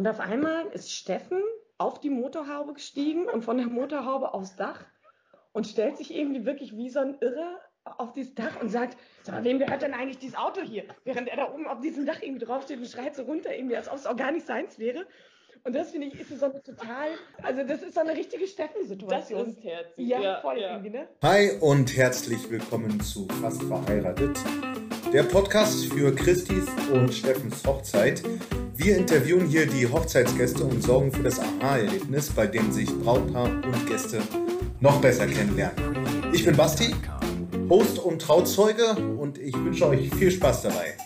Und auf einmal ist Steffen auf die Motorhaube gestiegen und von der Motorhaube aufs Dach und stellt sich irgendwie wirklich wie so ein Irrer auf dieses Dach und sagt, sag mal, wem gehört denn eigentlich dieses Auto hier? Während er da oben auf diesem Dach irgendwie draufsteht und schreit so runter, irgendwie, als ob es auch gar nicht seins wäre. Und das finde ich ist so eine total, also das ist so eine richtige Steffen-Situation. Das ist herzig. Ja, Ja, voll ja. irgendwie, ne? Hi und herzlich willkommen zu Fast verheiratet, der Podcast für Christis und Steffens Hochzeit. Wir interviewen hier die Hochzeitsgäste und sorgen für das Aha-Erlebnis, bei dem sich Brautpaar und Gäste noch besser kennenlernen. Ich bin Basti, Host und Trauzeuge und ich wünsche euch viel Spaß dabei.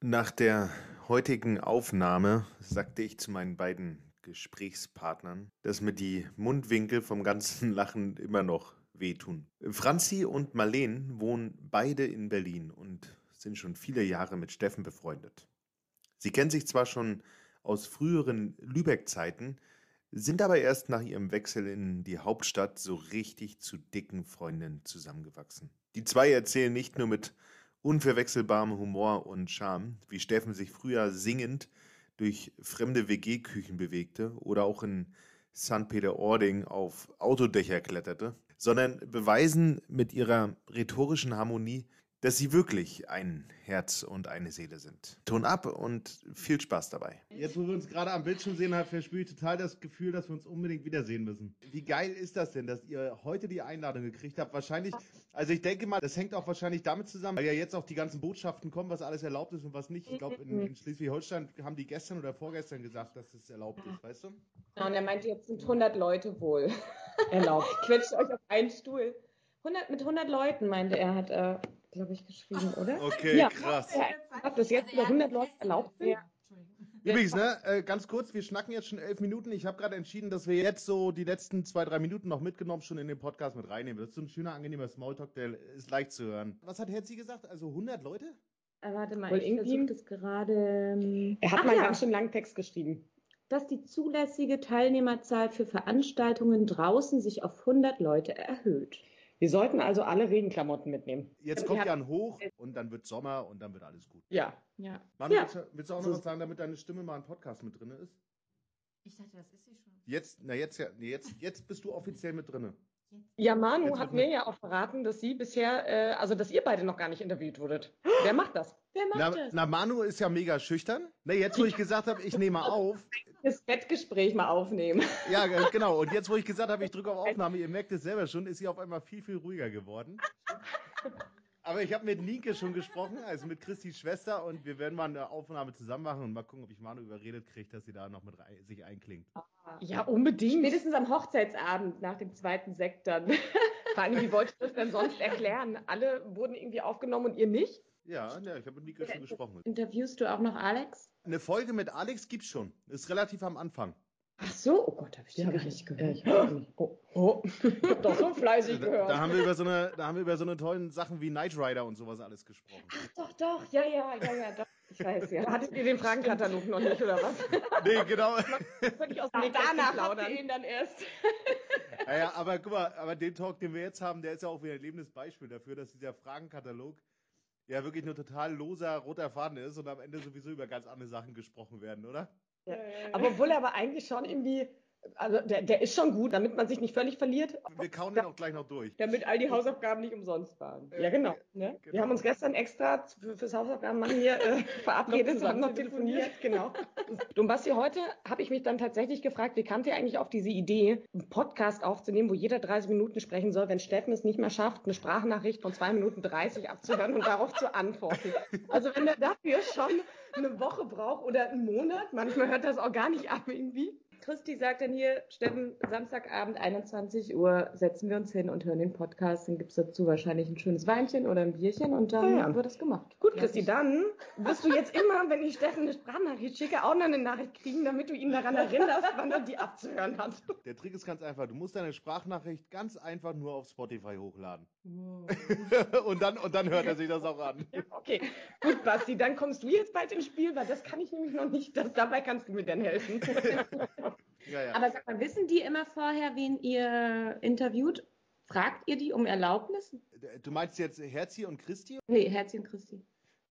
Nach der heutigen Aufnahme sagte ich zu meinen beiden Gesprächspartnern, dass mir die Mundwinkel vom ganzen Lachen immer noch wehtun. Franzi und Marleen wohnen beide in Berlin und sind schon viele Jahre mit Steffen befreundet. Sie kennen sich zwar schon aus früheren Lübeck-Zeiten, sind aber erst nach ihrem Wechsel in die Hauptstadt so richtig zu dicken Freundinnen zusammengewachsen. Die zwei erzählen nicht nur mit unverwechselbarem Humor und Charme, wie Steffen sich früher singend durch fremde WG-Küchen bewegte oder auch in St. Peter-Ording auf Autodächer kletterte, sondern beweisen mit ihrer rhetorischen Harmonie, dass sie wirklich ein Herz und eine Seele sind. Ton ab und viel Spaß dabei. Jetzt, wo wir uns gerade am Bildschirm sehen, verspüre ich total das Gefühl, dass wir uns unbedingt wiedersehen müssen. Wie geil ist das denn, dass ihr heute die Einladung gekriegt habt? Wahrscheinlich, also ich denke mal, das hängt auch wahrscheinlich damit zusammen, weil ja jetzt auch die ganzen Botschaften kommen, was alles erlaubt ist und was nicht. Ich glaube, in, in Schleswig-Holstein haben die gestern oder vorgestern gesagt, dass das erlaubt ist, weißt du? Ja, und er meinte, jetzt sind 100 Leute wohl. Erlaubt. Quetscht euch auf einen Stuhl. 100, mit 100 Leuten, meinte er, hat er, glaube ich, geschrieben, oder? Okay, Ja. krass. Ja, dass jetzt über 100 Leute erlaubt sind? Ja. Übrigens, ne, äh, ganz kurz, wir schnacken jetzt schon elf Minuten. Ich habe gerade entschieden, dass wir jetzt so die letzten zwei, drei Minuten noch mitgenommen schon in den Podcast mit reinnehmen. Das ist so ein schöner, angenehmer Smalltalk, der ist leicht zu hören. Was hat Herzi gesagt? Also 100 Leute? Äh, warte mal, Wohl ich versuche das gerade. ähm, Er hat Ach mal ja. ganz schön langen Text geschrieben. dass die zulässige Teilnehmerzahl für Veranstaltungen draußen sich auf 100 Leute erhöht. Wir sollten also alle Regenklamotten mitnehmen. Jetzt Ja, kommt die Jan hoch und dann wird Sommer und dann wird alles gut. Ja. Ja. Manu, Ja. willst, du, willst du auch noch So- was sagen, damit deine Stimme mal im Podcast mit drin ist? Ich dachte, das ist sie schon. Jetzt, na jetzt, ja, nee, jetzt, jetzt bist du offiziell mit drin. Ja, Manu hat mir ja auch verraten, dass sie bisher, äh, also dass ihr beide noch gar nicht interviewt wurdet. Wer macht das? Wer macht Na, das? na, Manu ist ja mega schüchtern. Na, jetzt, wo ich gesagt habe, ich nehme auf. Das Bettgespräch mal aufnehmen. Ja, genau. Und jetzt, wo ich gesagt habe, ich drücke auf Aufnahme, ihr merkt es selber schon, ist sie auf einmal viel, viel ruhiger geworden. Aber ich habe mit Nienke schon gesprochen, also mit Christis Schwester, und wir werden mal eine Aufnahme zusammen machen und mal gucken, ob ich Manu überredet kriege, dass sie da noch mit rein, sich einklingt. Ja, unbedingt. Spätestens am Hochzeitsabend nach dem zweiten Sekt dann. Vor allem, wie wollt ihr das denn sonst erklären? Alle wurden irgendwie aufgenommen und ihr nicht? Ja, ja ich habe mit Nienke schon gesprochen. Interviewst du auch noch Alex? Eine Folge mit Alex gibt's schon. Ist relativ am Anfang. Ach so, oh Gott, habe ich Die habe gar ich nicht nicht gehört. Ich. Oh, oh. Ich hab doch so fleißig Da, gehört. da haben wir über so eine, da haben wir über so eine tollen Sachen wie Knight Rider und sowas alles gesprochen. Doch, doch, ja, ja, ja, ja, doch. Ich weiß, ja. Da hattet ihr den Fragenkatalog noch nicht, oder was? Nee, genau. Wirklich aus dem Da- Nähkästchen Danach habt ihr ihn dann erst. Naja, aber guck mal, aber den Talk, den wir jetzt haben, der ist ja auch wieder ein lebendes Beispiel dafür, dass dieser Fragenkatalog ja wirklich nur total loser roter Faden ist und am Ende sowieso über ganz andere Sachen gesprochen werden, oder? Aber obwohl er aber eigentlich schon irgendwie, also der, der ist schon gut, damit man sich nicht völlig verliert. Wir kauen den auch gleich noch durch. Damit all die Hausaufgaben nicht umsonst waren. Ja, genau. Ne? Wir Genau. haben uns gestern extra für, fürs Hausaufgabenmann hier äh, verabredet, haben noch telefoniert. Genau. Du, Basti, heute habe ich mich dann tatsächlich gefragt, wie kamt ihr eigentlich auf diese Idee, einen Podcast aufzunehmen, wo jeder 30 Minuten sprechen soll, wenn Steffen es nicht mehr schafft, eine Sprachnachricht von 2 Minuten 30 abzuhören und darauf zu antworten. Also wenn er dafür schon eine Woche braucht oder einen Monat, manchmal hört das auch gar nicht ab irgendwie. Christi sagt dann hier, Steffen, Samstagabend, 21 Uhr, setzen wir uns hin und hören den Podcast. Dann gibt es dazu wahrscheinlich ein schönes Weinchen oder ein Bierchen und dann Ja, ja. wird das gemacht. Gut, Christi, dann wirst du jetzt immer, wenn ich Steffen eine Sprachnachricht schicke, auch noch eine Nachricht kriegen, damit du ihn daran erinnerst, wann er die abzuhören hat. Der Trick ist ganz einfach. Du musst deine Sprachnachricht ganz einfach nur auf Spotify hochladen. und, dann, und dann hört er sich das auch an. Okay. Gut, Basti, dann kommst du jetzt bald ins Spiel, weil das kann ich nämlich noch nicht. Das, dabei kannst du mir dann helfen. Ja, ja. Aber sag mal, wissen die immer vorher, wen ihr interviewt? Fragt ihr die um Erlaubnis? Du meinst jetzt Herzi und Christi? Nee, Herzi und Christi.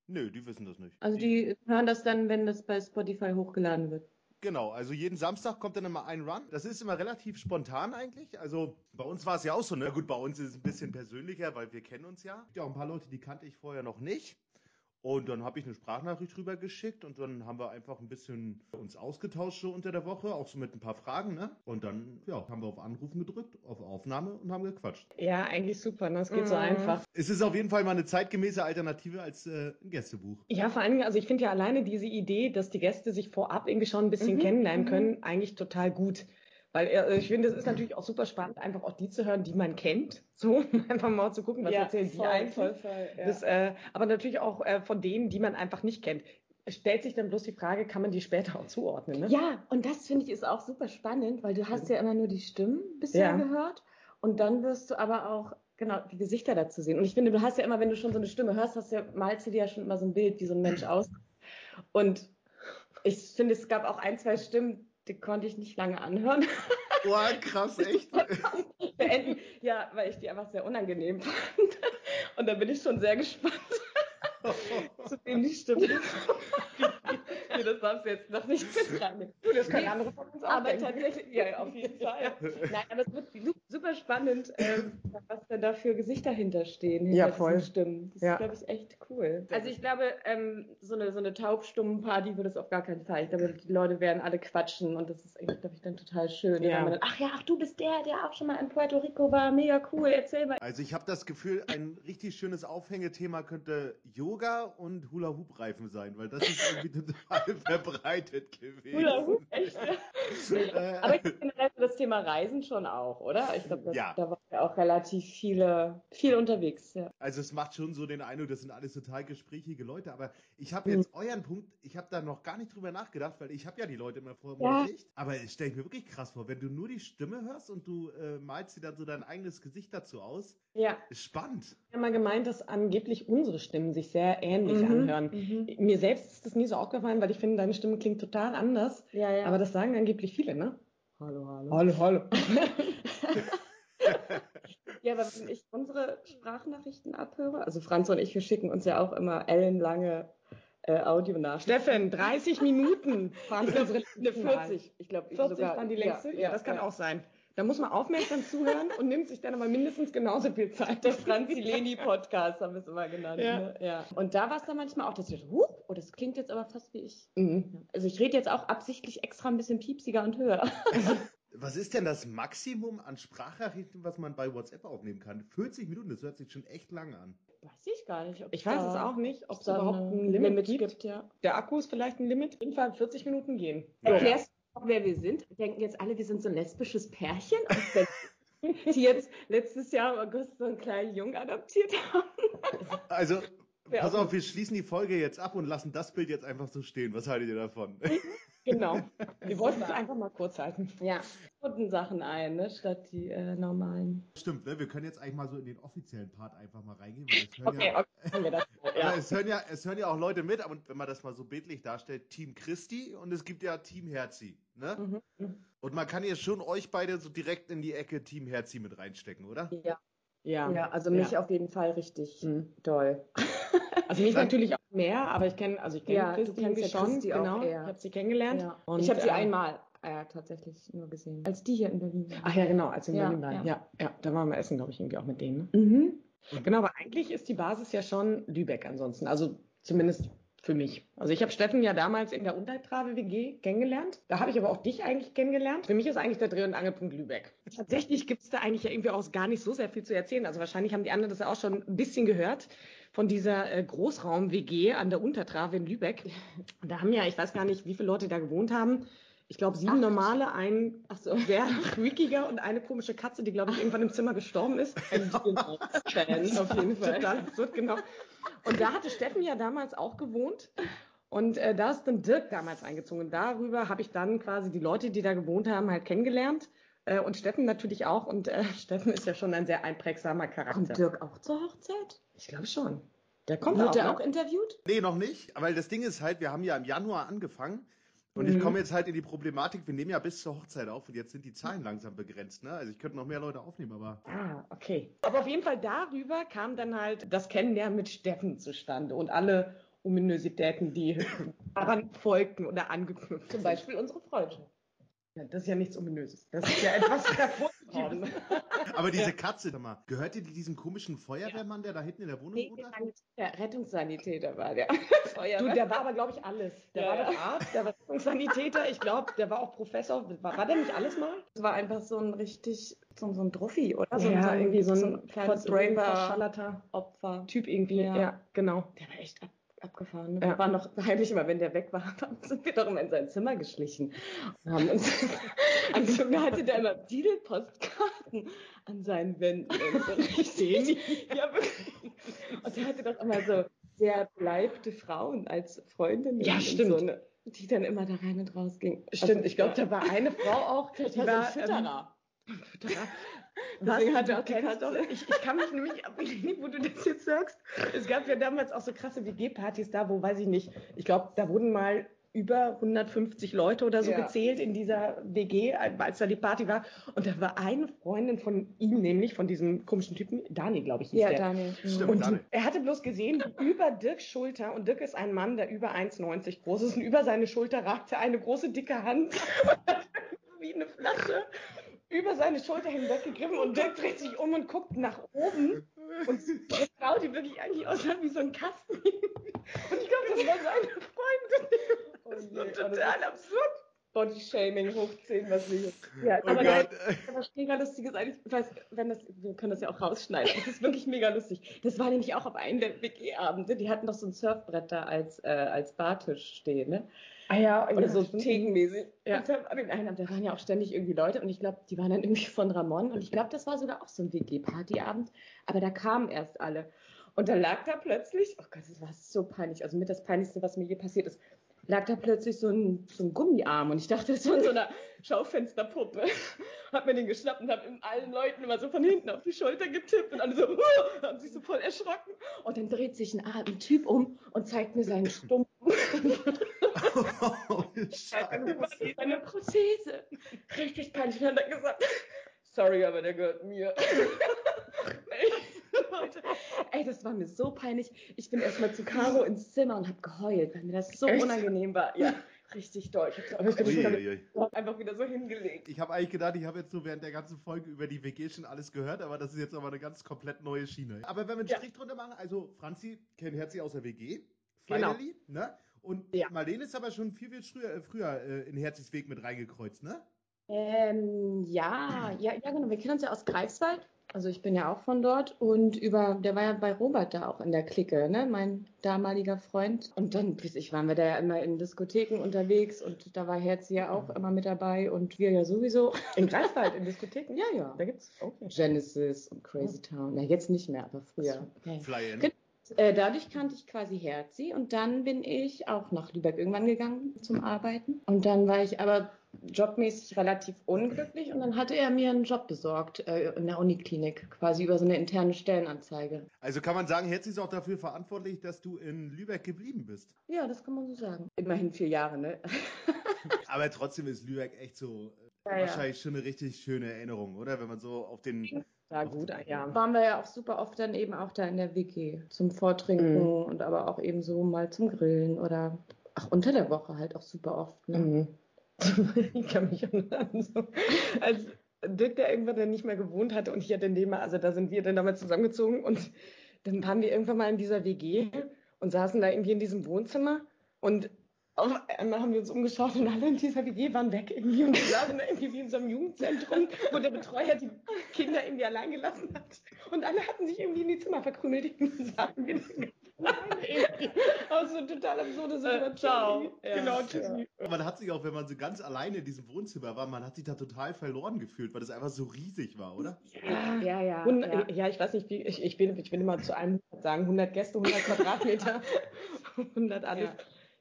Nö, die wissen das nicht. Also die hören das dann, wenn das bei Spotify hochgeladen wird. Genau, also jeden Samstag kommt dann immer ein Run. Das ist immer relativ spontan eigentlich. Also bei uns war es ja auch so, ne? Gut, bei uns ist es ein bisschen persönlicher, weil wir kennen uns ja. Ja, auch ein paar Leute, die kannte ich vorher noch nicht. Und dann habe ich eine Sprachnachricht rüber geschickt und dann haben wir einfach ein bisschen uns ausgetauscht so unter der Woche, auch so mit ein paar Fragen, ne? Und dann, ja, haben wir auf Anrufen gedrückt, auf Aufnahme und haben gequatscht. Ja, eigentlich super, ne? Es geht so Mhm. einfach. Es ist auf jeden Fall mal eine zeitgemäße Alternative als äh, ein Gästebuch. Ja, vor allen Dingen, also ich finde ja alleine diese Idee, dass die Gäste sich vorab irgendwie schon ein bisschen Mhm, kennenlernen mhm. können, eigentlich total gut. Weil äh, ich finde, es ist natürlich auch super spannend, einfach auch die zu hören, die man kennt. So, einfach mal zu gucken, was erzählen die eigentlich. voll, voll, ja. Das, äh, aber natürlich auch äh, von denen, die man einfach nicht kennt. Stellt sich dann bloß die Frage, kann man die später auch zuordnen? Ne? Ja, und das finde ich ist auch super spannend, weil du hast ja immer nur die Stimmen bisher Ja. gehört und dann wirst du aber auch genau die Gesichter dazu sehen. Und ich finde, du hast ja immer, wenn du schon so eine Stimme hörst, hast du ja, malst du dir ja schon immer so ein Bild, wie so ein Mensch aus. Und ich finde, es gab auch ein, zwei Stimmen, die konnte ich nicht lange anhören. Boah, krass, echt. Beenden. Ja, weil ich die einfach sehr unangenehm fand. Und da bin ich schon sehr gespannt, zu wem die Stimme nee, das darfst du jetzt noch nicht mit reinnehmen. Du, das können andere von uns auch Aber denken. tatsächlich, ja, auf jeden Fall. Nein, aber es wird su- super spannend, ähm, was denn da für Gesichter hinterstehen. Hinter Ja, voll. Stimmen. Das Ja. ist, glaube ich, echt cool. Also ich glaube, ähm, so eine, so eine Taubstummenparty wird es auf gar keinen Fall. Ich glaube, die Leute werden alle quatschen und das ist eigentlich, glaube ich, dann total schön. Ja. Dann, ach ja, ach du bist der, der auch schon mal in Puerto Rico war. Mega cool, erzähl mal. Also ich habe das Gefühl, ein richtig schönes Aufhängethema könnte Yoga und Hula-Hoop-Reifen sein, weil das ist irgendwie total verbreitet gewesen. Hula Hoop, echt? Aber ich finde generell das Thema Reisen schon auch, oder? Ich glaube, Ja. da waren ja auch relativ viele, viel unterwegs. Ja. Also es macht schon so den Eindruck, das sind alles total gesprächige Leute, aber ich habe Mhm. jetzt euren Punkt, ich habe da noch gar nicht drüber nachgedacht, weil ich habe ja die Leute immer vor Ja. mir Sicht, aber es stelle ich mir wirklich krass vor, wenn du nur die Stimme hörst und du äh, malst dir dann so dein eigenes Gesicht dazu aus, ja. ist spannend. Ich habe mal gemeint, dass angeblich unsere Stimmen sich sehr ähnlich Mhm. anhören. Mhm. Mir selbst ist das nie so aufgefallen, weil ich finde, deine Stimme klingt total anders. Ja, ja. Aber das sagen angeblich viele, ne? hallo, hallo. Hallo, hallo. Ja, aber wenn ich unsere Sprachnachrichten abhöre, also Franz und ich, wir schicken uns ja auch immer ellenlange äh, Audionachrichten. Steffen, 30 Minuten Ich unsere eine letzten Mal. 40. Ich glaube, 40 sogar, waren die längste? Ja, das kann ja. auch sein. Da muss man aufmerksam zuhören und nimmt sich dann aber mindestens genauso viel Zeit. Der Franzileni-Podcast haben wir es immer genannt. Ja. Ne? ja. Und da war es dann manchmal auch, dass ich huch, oh, das klingt jetzt aber fast wie ich. Mhm. Also ich rede jetzt auch absichtlich extra ein bisschen piepsiger und höher. Was ist denn das Maximum an Sprachnachrichten, was man bei WhatsApp aufnehmen kann? 40 Minuten, das hört sich schon echt lange an. Weiß ich gar nicht. Ob Ich weiß es auch nicht, ob es da überhaupt ein Limit, gibt. ja. Der Akku ist vielleicht ein Limit. Auf jeden Fall 40 Minuten gehen. Ja, Erklärst wer wir sind? Denken jetzt alle, wir sind so ein lesbisches Pärchen aus die jetzt letztes Jahr im August so einen kleinen Jungen adoptiert haben. Also, Wer pass auf, wir schließen die Folge jetzt ab und lassen das Bild jetzt einfach so stehen. Was haltet ihr davon? Genau. Wir wollten es einfach mal kurz halten. Ja, guten Sachen ein, ne, statt die äh, normalen. Stimmt, ne? Wir können jetzt eigentlich mal so in den offiziellen Part einfach mal reingehen, weil es hören, Okay, ja, okay, haben wir das. Ja. es, hören ja, es hören ja auch Leute mit, aber wenn man das mal so bildlich darstellt, Team Christi und es gibt ja Team Herzi. Ne? Mhm. Und man kann jetzt schon euch beide so direkt in die Ecke Team Herzi mit reinstecken, oder? Ja, Ja. ja also mich auf jeden Fall richtig Mhm. doll. Also mich natürlich auch mehr, aber ich kenne, also ich kenne Ja, du Christi ja schon, Christi auch genau. eher. Ich habe sie kennengelernt. Ja. Und, ich habe sie äh, einmal äh, tatsächlich nur gesehen, als die hier in Berlin waren. Ach ja, genau, als wir in Ja, Berlin waren. Ja. ja, da waren wir essen, glaube ich, irgendwie auch mit denen. Ne? Mhm. Genau, aber eigentlich ist die Basis ja schon Lübeck ansonsten. Also zumindest für mich. Also ich habe Steffen ja damals in der Untertrave WG kennengelernt. Da habe ich aber auch dich eigentlich kennengelernt. Für mich ist eigentlich der Dreh- und Angelpunkt Lübeck. Tatsächlich gibt es da eigentlich ja irgendwie auch gar nicht so sehr viel zu erzählen. Also wahrscheinlich haben die anderen das ja auch schon ein bisschen gehört von dieser äh, Großraum-WG an der Untertrave in Lübeck. Da haben ja, ich weiß gar nicht, wie viele Leute da gewohnt haben. Ich glaube, sieben Acht. normale, ein ach so, sehr freakiger und eine komische Katze, die, glaube ich, irgendwann im Zimmer gestorben ist. Fan, auf jeden Fall. Total absurd, genau. Und da hatte Steffen ja damals auch gewohnt. Und äh, da ist dann Dirk damals eingezogen. Und darüber habe ich dann quasi die Leute, die da gewohnt haben, halt kennengelernt. Äh, und Steffen natürlich auch. Und äh, Steffen ist ja schon ein sehr einprägsamer Charakter. Kommt Dirk auch zur Hochzeit? Ich glaube schon. Der kommt Wird auch, er ne? auch interviewt? Nee, noch nicht. Weil das Ding ist halt, wir haben ja im Januar angefangen Und ich Mhm. komme jetzt halt in die Problematik, wir nehmen ja bis zur Hochzeit auf und jetzt sind die Zahlen langsam begrenzt, ne? Also ich könnte noch mehr Leute aufnehmen, aber. Ah, okay. Aber auf jeden Fall darüber kam dann halt das Kennenlernen mit Steffen zustande und alle Ominositäten, die daran folgten oder angeknüpft Zum. Beispiel unsere Freundschaft. Ja, das ist ja nichts Ominöses. Das ist ja etwas sehr Positives. Aber diese Katze, sag mal, gehört ihr diesem komischen Feuerwehrmann, der da hinten in der Wohnung Nee, wohnt? der Rettungssanitäter war der. Du, der war aber, glaube ich, alles. Der Ja, war ja. der Arzt, der war Sanitäter, ich glaube, der war auch Professor. War, war der nicht alles mal? Das war einfach so ein richtig, so, so ein Druffi, oder? so, ein- irgendwie so ein, kleines Brain Raver- verschallerter Opfer. Typ irgendwie. Ja. Ja, genau. Der war echt ab, abgefahren. Ne? Ja. Wir waren noch heimlich immer, wenn der weg war, sind wir doch immer in sein Zimmer geschlichen. Und haben uns angeguckt, da hatte der immer Titelpostkarten an seinen Wänden. So richtig. ja, wirklich. Und der hatte doch immer so sehr bleibte Frauen als Freundinnen. Ja, stimmt. So, ne? Die dann immer da rein und raus gingen. Stimmt, Also, ich glaube, ja. da war eine Frau auch, die war war, so ein Fütterer. ähm, Fütterer. Deswegen Was? hat er auch die Katze. Ich, ich kann mich nämlich, wo du das jetzt sagst, es gab ja damals auch so krasse WG-Partys da, wo, weiß ich nicht, ich glaube, da wurden mal über 150 Leute oder so Ja. gezählt in dieser WG, als da die Party war. Und da war eine Freundin von ihm, nämlich von diesem komischen Typen, Dani, glaube ich, hieß Ja, der. Daniel. Stimmt. Und Daniel. er hatte bloß gesehen, über Dirks Schulter, und Dirk ist ein Mann, der über 1,90 groß ist, und über seine Schulter ragte eine große, dicke Hand, wie eine Flasche, über seine Schulter hinweggegriffen, und Dirk dreht sich um und guckt nach oben, und die Frau, die wirklich eigentlich aussah wie so ein Kasten. Und ich glaube, das war seine Freundin. Oh Das war oh, total absurd. Bodyshaming hoch 10, was wir jetzt. Ja, Oh aber Gott. das was mega lustig ist eigentlich, ich weiß, wenn das, wir können das ja auch rausschneiden. Das ist wirklich mega lustig. Das war nämlich auch auf einem der WG-Abende. Die hatten doch so ein Surfbrett da als, äh, als Bartisch stehen, ne? Ah ja, Oder so stimmt. thekenmäßig. Ja. Und dann an den da waren ja auch ständig irgendwie Leute und ich glaube, die waren dann irgendwie von Ramon und ich glaube, das war sogar auch so ein WG-Partyabend, aber da kamen erst alle. Und da lag da plötzlich, oh Gott, das war so peinlich, also mit das Peinlichste, was mir je passiert ist, lag da plötzlich so ein, so ein Gummiarm und ich dachte, das von so einer Schaufensterpuppe. Hab mir den geschnappt und hab allen Leuten immer so von hinten auf die Schulter getippt und alle so, "Huh", haben sich so voll erschrocken. Und dann dreht sich ein, ein Typ um und zeigt mir seinen Stumpf. Oh, Scheiße. Eine Prothese. Richtig peinlich. Und dann gesagt, sorry, aber der gehört mir. Leute, Ey, das war mir so peinlich. Ich bin erstmal zu Caro ins Zimmer und habe geheult, weil mir das so Echt? unangenehm war. Ja, richtig doll. Ich Aber ich habe bin einfach wieder so hingelegt. Ich habe eigentlich gedacht, ich habe jetzt so während der ganzen Folge über die WG schon alles gehört, aber das ist jetzt aber eine ganz komplett neue Schiene. Aber wenn wir einen Ja. Strich drunter machen, also Franzi kennt Herzi aus der WG, Genau. finally, ne? Und Ja. Marlene ist aber schon viel, viel früher, äh, früher äh, in Herzis Weg mit reingekreuzt, ne? Ähm, ja, ja, ja, genau. Wir kennen uns ja aus Greifswald. Also ich bin ja auch von dort und über, der war ja bei Robert da auch in der Clique, ne? Mein damaliger Freund. Und dann, ich, waren wir da ja immer in Diskotheken unterwegs und da war Herzi ja auch immer mit dabei und wir ja sowieso. In Greifswald, in Diskotheken? Ja, ja. Da gibt's, okay. Genesis und Crazy Town. Na, jetzt nicht mehr, aber früher. Fly in. Genau. Äh, dadurch kannte ich quasi Herzi und dann bin ich auch nach Lübeck irgendwann gegangen zum Arbeiten. Und dann war ich aber jobmäßig relativ unglücklich und dann hatte er mir einen Job besorgt äh, in der Uniklinik, quasi über so eine interne Stellenanzeige. Also kann man sagen, Herzi ist auch dafür verantwortlich, dass du in Lübeck geblieben bist. Ja, das kann man so sagen. Immerhin vier Jahre, ne? Aber trotzdem ist Lübeck echt so äh, Ja, ja. wahrscheinlich schon eine richtig schöne Erinnerung, oder? Wenn man so auf den. Ja, gut, ja. Waren wir ja auch super oft dann eben auch da in der WG zum Vortrinken Mhm. und aber auch eben so mal zum Grillen oder ach, unter der Woche halt auch super oft, ne? Mhm. ich kann mich erinnern, so, als Dirk da irgendwann dann nicht mehr gewohnt hatte und ich hatte neben, also da sind wir dann damals zusammengezogen und dann waren wir irgendwann mal in dieser WG und saßen da irgendwie in diesem Wohnzimmer und auf einmal haben wir uns umgeschaut und alle in dieser WG waren weg irgendwie und wir saßen da irgendwie wie in so einem Jugendzentrum, wo der Betreuer die Kinder irgendwie allein gelassen hat und alle hatten sich irgendwie in die Zimmer verkrümelt und saßen wir irgendwie aus so total absurde Situation. ciao. irgendwie. Ja. Genau, tschüssi. Man hat sich auch, wenn man so ganz alleine in diesem Wohnzimmer war, man hat sich da total verloren gefühlt, weil das einfach so riesig war, oder? Ja, Ja, ja. Hund- ja. ja. ich weiß nicht, wie, ich, ich, bin, ich will immer zu einem sagen, 100 Gäste, 100 Quadratmeter, 100 alles.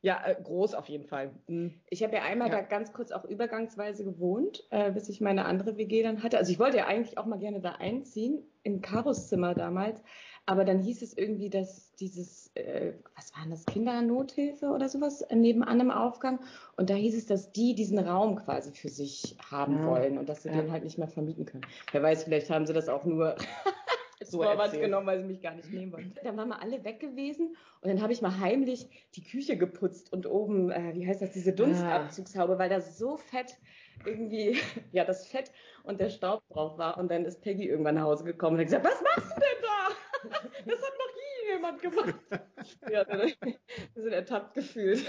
Ja, äh, groß auf jeden Fall. Mhm. Ich habe ja einmal Ja. da ganz kurz auch übergangsweise gewohnt, äh, bis ich meine andere WG dann hatte. Also ich wollte ja eigentlich auch mal gerne da einziehen, in Karos Zimmer damals. Aber dann hieß es irgendwie, dass dieses, äh, was war denn das, Kindernothilfe oder sowas nebenan im Aufgang. Und da hieß es, dass die diesen Raum quasi für sich haben Ja. wollen und dass sie Ja. den halt nicht mehr vermieten können. Wer weiß, vielleicht haben sie das auch nur So so Vorwand genommen, weil sie mich gar nicht nehmen wollten. Dann waren wir alle weg gewesen und dann habe ich mal heimlich die Küche geputzt und oben, äh, wie heißt das, diese Dunstabzugshaube, weil da so fett irgendwie, ja, das Fett und der Staub drauf war. Und dann ist Peggy irgendwann nach Hause gekommen und hat gesagt, was machst du denn da? Das hat noch nie jemand gemacht. Ja, wir sind ertappt gefühlt.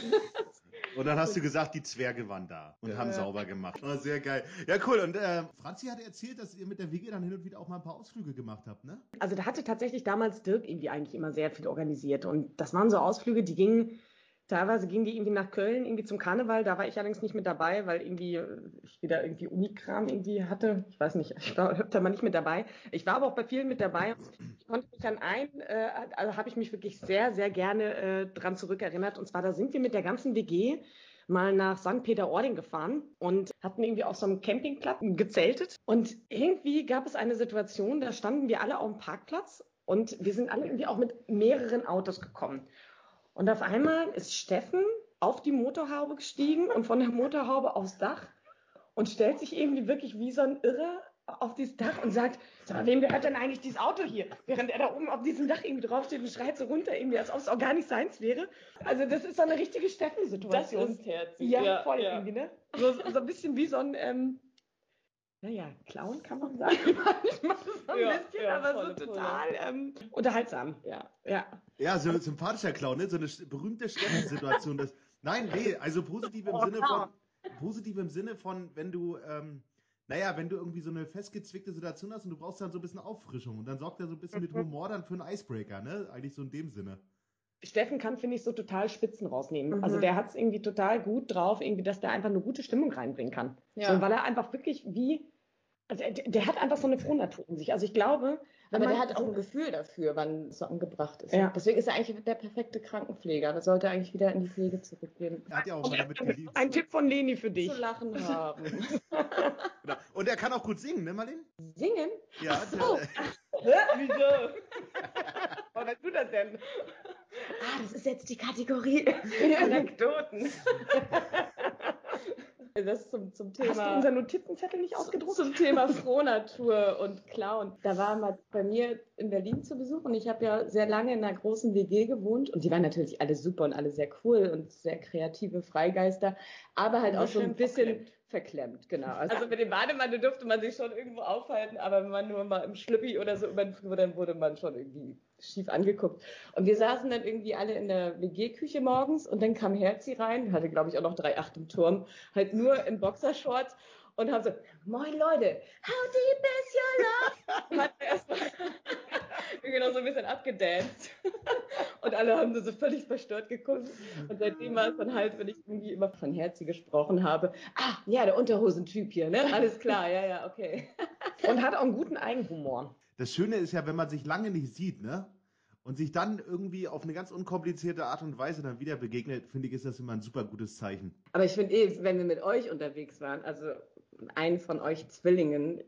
Und dann hast du gesagt, die Zwerge waren da und Ja. haben sauber gemacht. Oh, sehr geil. Ja, cool. Und äh, Franzi hat erzählt, dass ihr mit der WG dann hin und wieder auch mal ein paar Ausflüge gemacht habt, ne? Also da hatte tatsächlich damals Dirk irgendwie eigentlich immer sehr viel organisiert. Und das waren so Ausflüge, die gingen, teilweise gingen die irgendwie nach Köln, irgendwie zum Karneval. Da war ich allerdings nicht mit dabei, weil irgendwie äh, ich wieder irgendwie Unikram irgendwie hatte. Ich weiß nicht, ich war öfter mal nicht mit dabei. Ich war aber auch bei vielen mit dabei. Ich konnte mich an einen, äh, also habe ich mich wirklich sehr, sehr gerne äh, dran zurückerinnert. Und zwar, da sind wir mit der ganzen WG mal nach St. Peter-Ording gefahren und hatten irgendwie auf so einem Campingplatz gezeltet. Und irgendwie gab es eine Situation, da standen wir alle auf dem Parkplatz und wir sind alle irgendwie auch mit mehreren Autos gekommen. Und auf einmal ist Steffen auf die Motorhaube gestiegen und von der Motorhaube aufs Dach und stellt sich irgendwie wirklich wie so ein Irrer auf dieses Dach und sagt, sag mal, wem gehört denn eigentlich dieses Auto hier? Während er da oben auf diesem Dach irgendwie draufsteht und schreit so runter, irgendwie, als ob es auch gar nicht seins wäre. Also das ist so eine richtige Steffen-Situation. herzig. Ja, voll irgendwie, ne? So, so ein bisschen wie so ein, ähm, naja, Clown kann man sagen. Manchmal so ein Ja, bisschen, ja, aber volle so total ähm, unterhaltsam. Ja. Ja. Ja, so ein sympathischer Clown, ne? So eine berühmte Steffen-Situation. Das- Nein, nee, also positiv im Sinne von, positiv im Sinne von, wenn du, ähm, naja, wenn du irgendwie so eine festgezwickte Situation hast und du brauchst dann so ein bisschen Auffrischung und dann sorgt er so ein bisschen mit Humor dann für einen Icebreaker, ne? Eigentlich so in dem Sinne. Steffen kann, finde ich, so total Spitzen rausnehmen. Mhm. Also der hat es irgendwie total gut drauf, irgendwie, dass der einfach eine gute Stimmung reinbringen kann. Ja. So, weil er einfach wirklich wie, also der, der hat einfach so eine Frohnatur in sich. Also ich glaube, Aber der hat auch ein Gefühl dafür, wann es so angebracht ist. Ja. Deswegen ist er eigentlich der perfekte Krankenpfleger. Der sollte eigentlich wieder in die Pflege zurückgehen. Er hat ja auch mal damit geliebt. ein Tipp von Leni für dich. Zu lachen haben. Genau. Und er kann auch gut singen, ne, Marlene? Singen? Ja, so. der, Wieso? Was weißt du das denn? Ah, das ist jetzt die Kategorie Anekdoten. Das zum, zum Hast du Thema. unser Notizenzettel nicht ausgedruckt? Zum Thema Frohnatur und Clown. Da war mal bei mir in Berlin zu Besuch und ich habe ja sehr lange in einer großen WG gewohnt und die waren natürlich alle super und alle sehr cool und sehr kreative Freigeister, aber halt auch so ein bisschen verklemmt. verklemmt, genau. Also mit dem Bademantel durfte man sich schon irgendwo aufhalten, aber wenn man nur mal im Schlüppi oder so über den Flur, dann wurde man schon irgendwie schief angeguckt. Und wir saßen dann irgendwie alle in der WG-Küche morgens und dann kam Herzi rein, hatte glaube ich auch noch drei Acht im Turm, halt nur in Boxershorts und haben so, moin Leute, how deep is your love? Und hat erstmal irgendwie noch so ein bisschen abgedanced. Und alle haben so völlig verstört geguckt. Und seitdem war es dann halt, wenn ich irgendwie immer von Herzi gesprochen habe, ah, ja, der Unterhosentyp hier, ne? Alles klar, ja, ja, okay. Und hat auch einen guten Eigenhumor. Das Schöne ist ja, wenn man sich lange nicht sieht, ne? Und sich dann irgendwie auf eine ganz unkomplizierte Art und Weise dann wieder begegnet, finde ich, ist das immer ein super gutes Zeichen. Aber ich finde eh, wenn wir mit euch unterwegs waren, also einen von euch Zwillingen,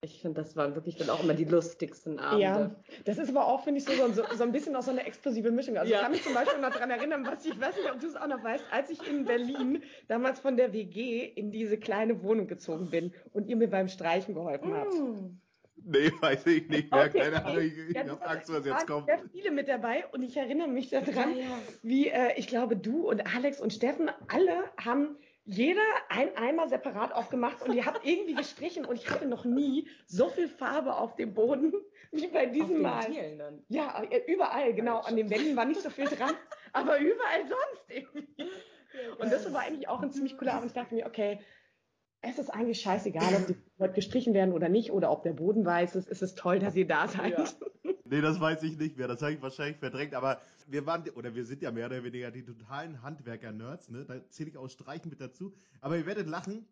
ich finde, das waren wirklich dann auch immer die lustigsten Abende. Ja, das ist aber auch, finde ich, so, so, so ein bisschen auch so eine explosive Mischung. Also Ja. ich kann mich zum Beispiel noch daran erinnern, was ich weiß nicht, ob du es auch noch weißt, als ich in Berlin damals von der WG in diese kleine Wohnung gezogen bin und ihr mir beim Streichen geholfen habt. Mm. Nee, weiß ich nicht mehr. Okay. Keine Ahnung, ich, ich Ja, habe Angst, was es jetzt waren kommt. sehr viele mit dabei und ich erinnere mich daran, Ja, ja. wie äh, ich glaube, du und Alex und Steffen, alle haben jeder ein Eimer separat aufgemacht und ihr habt irgendwie gestrichen und ich hatte noch nie so viel Farbe auf dem Boden wie bei Auf diesem den Mal. Dielen dann. Ja, äh, überall, genau. An den Wänden war nicht so viel dran, aber überall sonst irgendwie. Und das war eigentlich auch ein ziemlich cooler Abend. Ich dachte mir, okay, es ist eigentlich scheißegal, ob die heute gestrichen werden oder nicht oder ob der Boden weiß ist. Es ist toll, dass ihr da seid. Ja. Nee, das weiß ich nicht mehr. Das habe ich wahrscheinlich verdrängt. Aber wir waren, oder wir sind ja mehr oder weniger die totalen Handwerker-Nerds. Ne? Da zähle ich auch Streichen mit dazu. Aber ihr werdet lachen.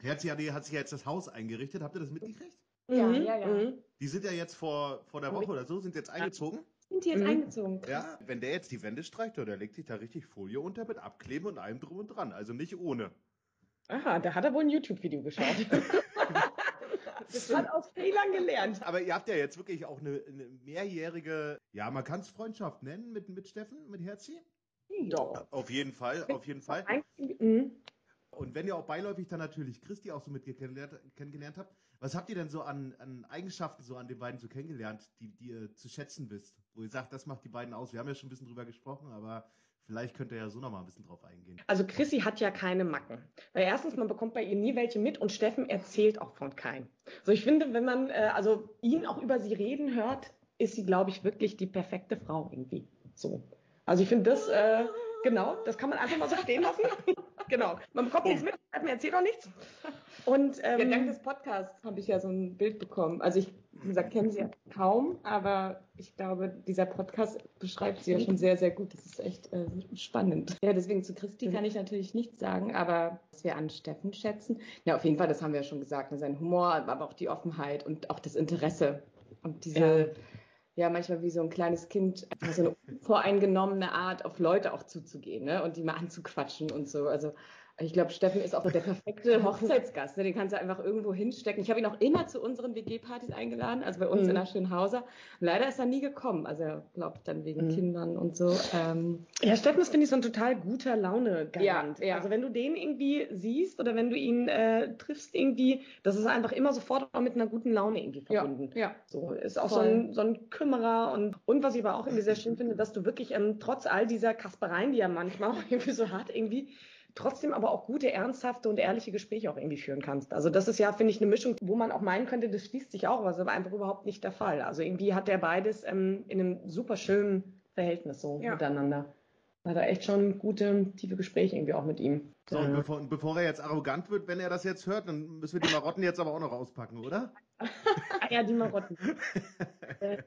Herzi hat, sich ja jetzt das Haus eingerichtet. Habt ihr das mitgekriegt? Ja, Mhm, ja, ja. mhm. Die sind ja jetzt vor, vor der Woche oder so, sind jetzt eingezogen. Sind die jetzt Mhm. eingezogen? Ja, wenn der jetzt die Wände streicht, der legt sich da richtig Folie unter mit Abkleben und allem drum und dran. Also nicht ohne. Aha, da hat er wohl ein YouTube-Video geschaut. Das hat aus Fehlern gelernt. Aber ihr habt ja jetzt wirklich auch eine, eine mehrjährige, ja, man kann es Freundschaft nennen mit, mit Steffen, mit Herzi. Doch. Auf jeden Fall, auf jeden Fall. Mhm. Und wenn ihr auch beiläufig dann natürlich Christi auch so mit kennengelernt, kennengelernt habt, was habt ihr denn so an, an Eigenschaften so an den beiden so kennengelernt, die, die ihr zu schätzen wisst? Wo ihr sagt, das macht die beiden aus. Wir haben ja schon ein bisschen drüber gesprochen, aber vielleicht könnt ihr ja so nochmal ein bisschen drauf eingehen. Also Chrissy hat ja keine Macken. Weil erstens, man bekommt bei ihr nie welche mit und Steffen erzählt auch von keinem. So, ich finde, wenn man äh, also ihn auch über sie reden hört, ist sie, glaube ich, wirklich die perfekte Frau irgendwie. So. Also ich finde das, äh, genau, das kann man einfach mal so stehen lassen. genau. Man bekommt nichts mit, mir erzählt auch nichts. Und ähm, Ja, dank des Podcasts habe ich ja so ein Bild bekommen. Also ich, wie gesagt, kenne sie ja kaum, aber ich glaube, dieser Podcast beschreibt sie ja schon sehr, sehr gut. Das ist echt äh, spannend. Ja, deswegen zu Christi kann ich natürlich nichts sagen, aber was wir an Steffen schätzen, ja, auf jeden Fall, das haben wir ja schon gesagt, ne, sein Humor, aber auch die Offenheit und auch das Interesse und diese, ja, manchmal wie so ein kleines Kind, so eine voreingenommene Art, auf Leute auch zuzugehen ne, und die mal anzuquatschen und so. Also ich glaube, Steffen ist auch der perfekte Hochzeitsgast. Ne? Den kannst du einfach irgendwo hinstecken. Ich habe ihn auch immer zu unseren WG-Partys eingeladen, also bei uns Mhm. in der Schönhauser. Leider ist er nie gekommen. Also er glaubt dann wegen Mhm. Kindern und so. Ähm, Ja, Steffen ist, finde ich, so ein total guter Laune-Garant. Ja, ja. Also wenn du den irgendwie siehst oder wenn du ihn äh, triffst irgendwie, das ist einfach immer sofort auch mit einer guten Laune irgendwie verbunden. ja. So, ist auch Voll. so ein, so ein Kümmerer und, und was ich aber auch irgendwie sehr schön finde, dass du wirklich ähm, trotz all dieser Kaspereien, die er manchmal auch irgendwie so hat, irgendwie trotzdem aber auch gute, ernsthafte und ehrliche Gespräche auch irgendwie führen kannst. Also das ist ja, finde ich, eine Mischung, wo man auch meinen könnte, das schließt sich auch, aber es ist aber einfach überhaupt nicht der Fall. Also irgendwie hat der beides ähm, in einem super schönen Verhältnis so Ja. miteinander. Hat er echt schon gute, tiefe Gespräche irgendwie auch mit ihm. So, und bevor, und bevor er jetzt arrogant wird, wenn er das jetzt hört, dann müssen wir die Marotten jetzt aber auch noch auspacken, oder? ah ja, die Marotten. Äh,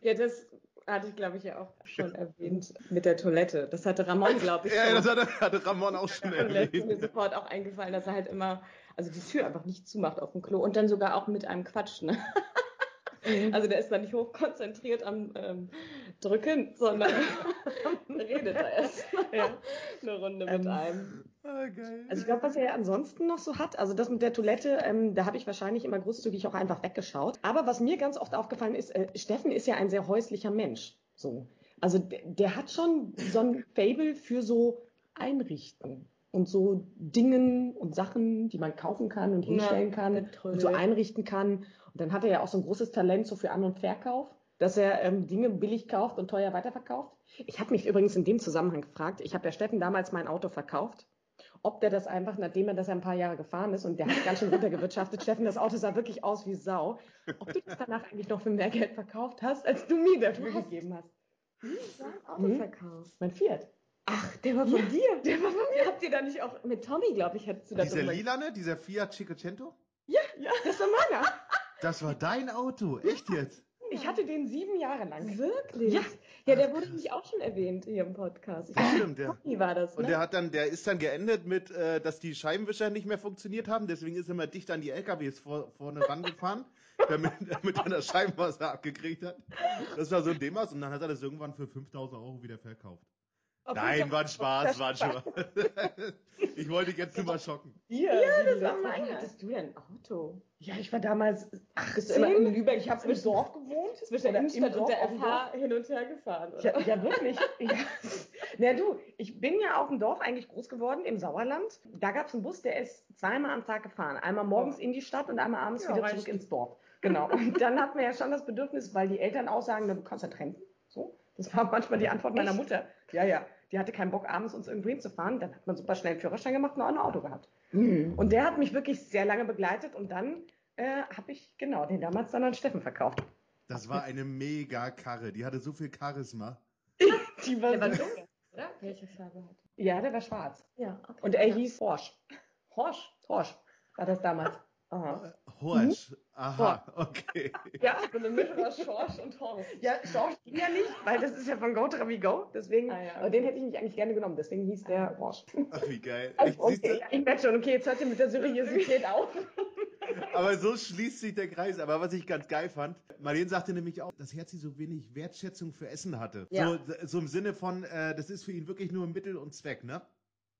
ja, das hatte ich, glaube ich, ja auch schon erwähnt mit der Toilette. Das hatte Ramon, glaube ich, Ja, das hatte, hatte Ramon auch schon Und da ist mir erwähnt. sofort auch eingefallen, dass er halt immer, also die Tür einfach nicht zumacht auf dem Klo und dann sogar auch mit einem Quatsch. Ne? Also der ist dann nicht hochkonzentriert am ähm, Drücken, sondern redet da erst ja. eine Runde Ähm, mit einem. Geil. Also ich glaube, was er ja ansonsten noch so hat, also das mit der Toilette, ähm, da habe ich wahrscheinlich immer großzügig auch einfach weggeschaut. Aber was mir ganz oft aufgefallen ist, äh, Steffen ist ja ein sehr häuslicher Mensch. So. Also der, der hat schon so ein Fable für so Einrichten und so Dingen und Sachen, die man kaufen kann und Ja, hinstellen kann mit und so einrichten kann. Und dann hat er ja auch so ein großes Talent so für An- und Verkauf, dass er ähm, Dinge billig kauft und teuer weiterverkauft. Ich habe mich übrigens in dem Zusammenhang gefragt, ich habe ja Steffen damals mein Auto verkauft ob der das einfach, nachdem er das ein paar Jahre gefahren ist und der hat ganz schön runtergewirtschaftet, Steffen, das Auto sah wirklich aus wie Sau, ob du das danach eigentlich noch für mehr Geld verkauft hast, als du mir dafür Du hast- gegeben hast. Auto Mhm. verkauft. Mein Fiat. Ach, der war von dir. Der war von mir. Habt ihr da nicht auch mit Tommy, glaube ich, hättest du das Dieser lilane, dieser Fiat Cinquecento? Ja, ja, das war meiner. Das war dein Auto, echt jetzt? Ich hatte den sieben Jahre lang. Wirklich? Ja. Ja, der Ach, wurde nämlich auch schon erwähnt hier im Podcast. Ich Das stimmt, ja. Tommy war das, Und ne? der hat dann, der ist dann geendet mit, äh, dass die Scheibenwischer nicht mehr funktioniert haben, deswegen ist er immer dicht an die LKWs vor, vorne rangefahren, damit, damit er das Scheibenwasser abgekriegt hat. Das war so ein Demas und dann hat er das irgendwann für 5000 Euro wieder verkauft. Nein, war ein Spaß, war ein Spaß. Ich wollte dich jetzt nur mal schocken. Hier, ja, das war letztes mein. Mal. Hattest du denn ein Auto? Ja, ich war damals Bist du immer in Lübeck? Ich habe im Dorf gewohnt. Zwischen der Innenstadt und Dorf, der FH hin und her gefahren, oder? Ja, ja wirklich. Ja. Na du, ich bin ja auf dem Dorf eigentlich groß geworden, im Sauerland. Da gab es einen Bus, der ist zweimal am Tag gefahren. Einmal morgens Oh. in die Stadt und einmal abends Ja, wieder reicht. zurück ins Dorf. Genau. Und dann hat man ja schon das Bedürfnis, weil die Eltern auch sagen, na, du kannst ja trennen. So. Das war manchmal die Antwort meiner Echt? Mutter. Ja, ja. Die hatte keinen Bock, abends uns irgendwo hinzufahren. Dann hat man super schnell einen Führerschein gemacht und auch ein Auto gehabt. Mhm. Und der hat mich wirklich sehr lange begleitet und dann äh, habe ich, genau, den damals dann an Steffen verkauft. Das war eine mega Karre, die hatte so viel Charisma. Die war Der war so- dunkel, oder? Welche Farbe hat Ja, der war schwarz. Ja, okay. Und er ja. hieß Horsch. Horsch? Horsch war das damals. Aha. Horsch. Aha, okay. Ja, So eine Mischung aus Schorsch und Horst. ja, Schorsch ging ja nicht, weil das ist ja von Go Travi Go. Deswegen, Ah, ja, aber den hätte ich mich eigentlich gerne genommen. Deswegen hieß der Horsch. Ach, wie geil. Also, okay, ich merke schon, okay, jetzt hört ihr mit der Seriosität auf. Aber so schließt sich der Kreis. Aber was ich ganz geil fand, Marlene sagte nämlich auch, dass Herzi so wenig Wertschätzung für Essen hatte. Ja. So, so im Sinne von, äh, das ist für ihn wirklich nur Mittel und Zweck, ne?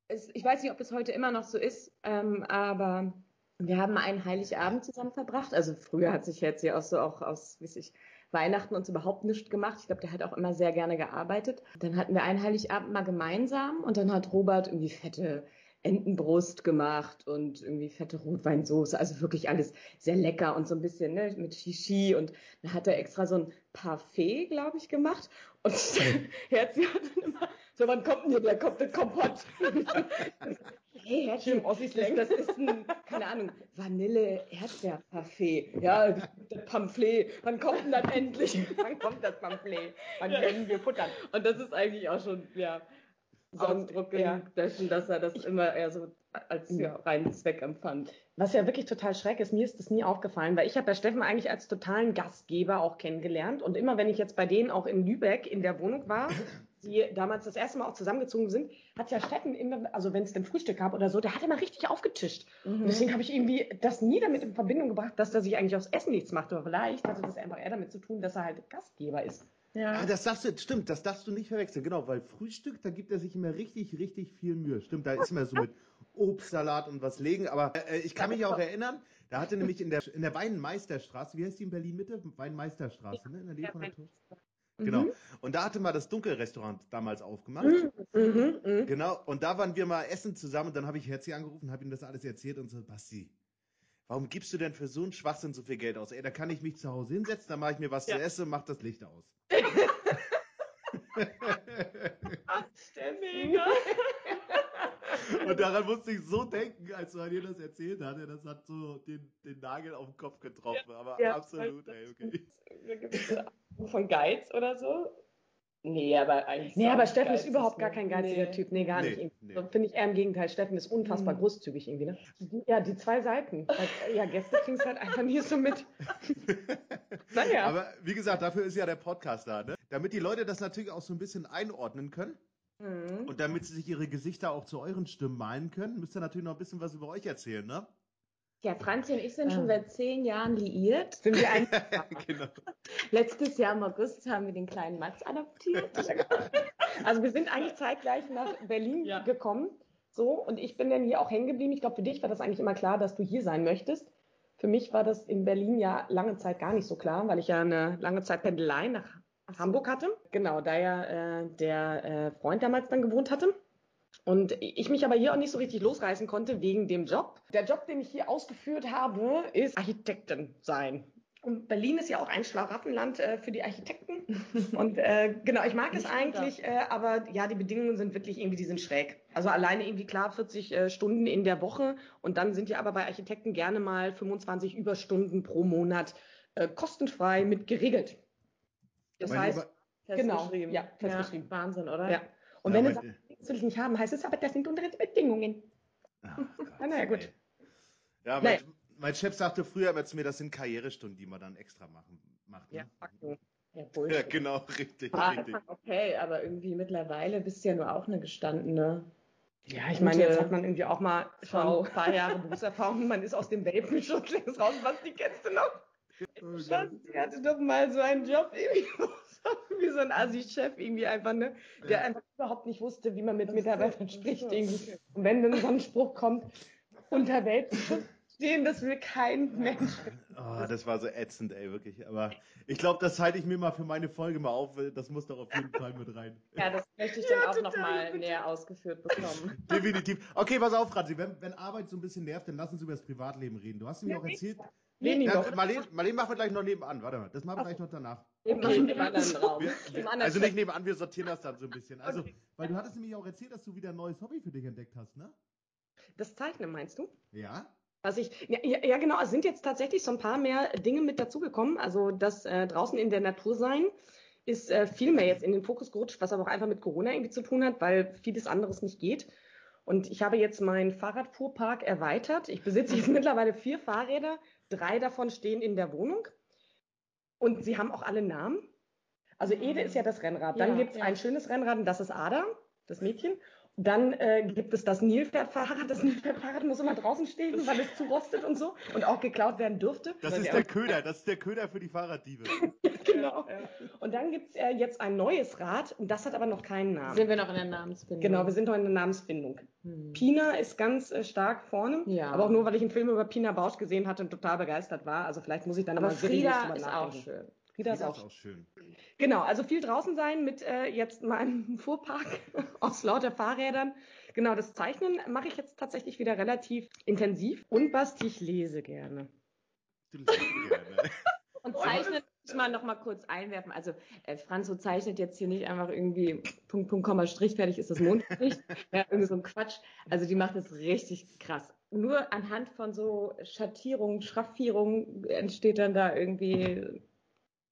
Es, ich weiß nicht, ob es heute immer noch so ist, ähm, aber Wir haben einen Heiligabend zusammen verbracht. Also früher hat sich jetzt ja auch so auch aus, wie ich, Weihnachten uns überhaupt nichts gemacht. Ich glaube, der hat auch immer sehr gerne gearbeitet. Dann hatten wir einen Heiligabend mal gemeinsam und dann hat Robert irgendwie fette Entenbrust gemacht und irgendwie fette Rotweinsoße. Also wirklich alles sehr lecker und so ein bisschen ne, mit Shishi. Und dann hat er extra so ein Parfait, glaube ich, gemacht. Und Herzi hat dann immer, so wann kommt denn hier der kommt der Kompott? hey, Herzchen, das, das ist ein, keine Ahnung, Vanille-Erdbeer-Parfait. Ja, das Pamphlet. Wann kommt denn das endlich? Wann kommt das Pamphlet? Wann können wir futtern? Und das ist eigentlich auch schon, ja, Ausdruck ja. dessen, dass er das ich, immer eher so als ja, reinen Zweck empfand. Was ja wirklich total schreck ist, mir ist das nie aufgefallen, weil ich habe ja Steffen eigentlich als totalen Gastgeber auch kennengelernt. Und immer wenn ich jetzt bei denen auch in Lübeck in der Wohnung war, die damals das erste Mal auch zusammengezogen sind, hat ja Steffen immer, also wenn es denn Frühstück gab oder so, der hat immer richtig aufgetischt. Mhm. Und deswegen habe ich irgendwie das nie damit in Verbindung gebracht, dass er sich eigentlich aufs Essen nichts macht. Aber vielleicht hatte das einfach eher damit zu tun, dass er halt Gastgeber ist. Ja. Ah, das darfst du, stimmt, das darfst du nicht verwechseln, genau, weil Frühstück, da gibt er sich immer richtig, richtig viel Mühe. Stimmt, da ist immer so mit Obstsalat und was legen, aber äh, ich kann mich auch erinnern, da hatte nämlich in der, in der Weinmeisterstraße, wie heißt die in Berlin Mitte? Weinmeisterstraße, ne? In der Nähe von der Tor. Genau. Mhm. Und da hatte mal das Dunkelrestaurant damals aufgemacht. Mhm, mhm, mhm. Genau. Und da waren wir mal essen zusammen und dann habe ich Herzi angerufen, habe ihm das alles erzählt und so, Basti, warum gibst du denn für so einen Schwachsinn so viel Geld aus? Ey, da kann ich mich zu Hause hinsetzen, dann mache ich mir was ja. zu essen und mach das Licht aus. der mega. Und daran musste ich so denken, als du dir das erzählt hat. Das hat so den, den Nagel auf den Kopf getroffen. Aber ja, absolut, ey, okay. Von Geiz oder so? Nee, aber eigentlich. Nee, aber Steffen ist überhaupt gar kein geiziger nee. Typ. Nee, gar nee, nicht. Nee. Finde ich eher im Gegenteil. Steffen ist unfassbar mhm. großzügig irgendwie, ne? Ja, die zwei Seiten. ja, Gäste kriegen es halt einfach nie so mit. naja. Aber wie gesagt, dafür ist ja der Podcast da, ne? Damit die Leute das natürlich auch so ein bisschen einordnen können. Mhm. Und damit sie sich ihre Gesichter auch zu euren Stimmen malen können, müsst ihr natürlich noch ein bisschen was über euch erzählen, ne? Ja, Franzi und ich sind schon seit zehn Jahren liiert. Sind wir ein genau. Letztes Jahr im August haben wir den kleinen Mats adoptiert. also wir sind eigentlich zeitgleich nach Berlin ja. gekommen. So, und ich bin dann hier auch hängen geblieben. Ich glaube, für dich war das eigentlich immer klar, dass du hier sein möchtest. Für mich war das in Berlin ja lange Zeit gar nicht so klar, weil ich ja eine lange Zeit Pendelei nach Hamburg hatte. Genau, da ja äh, der äh, Freund damals dann gewohnt hatte. Und ich mich aber hier auch nicht so richtig losreißen konnte wegen dem Job. Der Job, den ich hier ausgeführt habe, ist Architektin sein. Und Berlin ist ja auch ein Schlaraffenland äh, für die Architekten. Und äh, genau, ich mag es eigentlich, äh, aber ja, die Bedingungen sind wirklich irgendwie, die sind schräg. Also alleine irgendwie klar 40 äh, Stunden in der Woche und dann sind ja aber bei Architekten gerne mal 25 Überstunden pro Monat äh, kostenfrei mit geregelt. Das Weil heißt, genau, ja, festgeschrieben. Ja, Wahnsinn, oder? Ja. Und ja, wenn du sagst, das will ich nicht haben, heißt es aber, das sind unsere Bedingungen. Ach, Gott, naja, gut. Ja, mein, mein, Chef sagte früher immer zu mir, das sind Karrierestunden, die man dann extra machen, macht. Ne? Ja, Faktum. Ja, ja, genau, richtig, ah, richtig. Okay, aber irgendwie mittlerweile bist du ja nur auch eine gestandene. Ja, ich meine, jetzt hat man irgendwie auch mal schon ein paar Jahre Berufserfahrung. Man ist aus dem Welpenschutz längst raus. Was, die kennst du noch? Oh, Schatz, die hatte doch mal so einen Job irgendwie wie so ein Assi-Chef irgendwie einfach, ne? Der ja. einfach überhaupt nicht wusste, wie man mit Mitarbeitern spricht irgendwie. Und wenn dann so ein Spruch kommt, unter Welpenschutz stehen, das will kein Mensch. Oh, das war so ätzend, ey, wirklich. Aber ich glaube, das halte ich mir mal für meine Folge mal auf. Das muss doch auf jeden Fall mit rein. Ja, das möchte ich dann ja, auch nochmal näher ausgeführt bekommen. Definitiv. Okay, pass auf, Franzi. Wenn, wenn Arbeit so ein bisschen nervt, dann lass uns über das Privatleben reden. Du hast mir ja, auch erzählt, Nee, ja, Marlene, Marlene machen wir gleich noch nebenan. Warte mal, das machen wir gleich noch danach. Nebenan, im anderen Raum. Wir, also nicht nebenan, wir sortieren das dann so ein bisschen. Also, okay. weil du hattest nämlich auch erzählt, dass du wieder ein neues Hobby für dich entdeckt hast, ne? Das Zeichnen meinst du? Ja. Was ich, ja, ja, genau, es sind jetzt tatsächlich so ein paar mehr Dinge mit dazugekommen. Also das äh, draußen in der Natur sein ist äh, viel mehr jetzt in den Fokus gerutscht, was aber auch einfach mit Corona irgendwie zu tun hat, weil vieles anderes nicht geht. Und ich habe jetzt meinen Fahrradfuhrpark erweitert. Ich besitze jetzt mittlerweile vier Fahrräder, Drei davon stehen in der Wohnung und sie haben auch alle Namen. Also Ede ist ja das Rennrad. Dann ja, gibt es ja. ein schönes Rennrad und das ist Ada, das Mädchen. Dann äh, gibt es das Nilpferdfahrrad. Das Nilpferdfahrrad muss immer draußen stehen, weil es zu rostet und so und auch geklaut werden dürfte. Das ist der Köder, das ist der Köder für die Fahrraddiebe. genau. Und dann gibt es äh, jetzt ein neues Rad, und das hat aber noch keinen Namen. Sind wir noch in der Namensfindung? Genau, wir sind noch in der Namensfindung. Hm. Pina ist ganz äh, stark vorne, Ja. aber auch nur, weil ich einen Film über Pina Bausch gesehen hatte und total begeistert war. Also vielleicht muss ich dann Aber mal Frieda ist auch schön. Frieda ist Das auch ist auch schön. Genau, also viel draußen sein mit äh, jetzt meinem Fuhrpark aus lauter Fahrrädern. Genau, das Zeichnen mache ich jetzt tatsächlich wieder relativ intensiv. Und Basti, ich lese gerne. Du liest gerne. Und zeichnen muss man noch mal kurz einwerfen. Also äh, Franzo zeichnet jetzt hier nicht einfach irgendwie Punkt, Punkt, Komma, Strich, fertig ist das Mondgesicht. ja, irgendwie so ein Quatsch. Also die macht das richtig krass. Nur anhand von so Schattierungen, Schraffierungen entsteht dann da irgendwie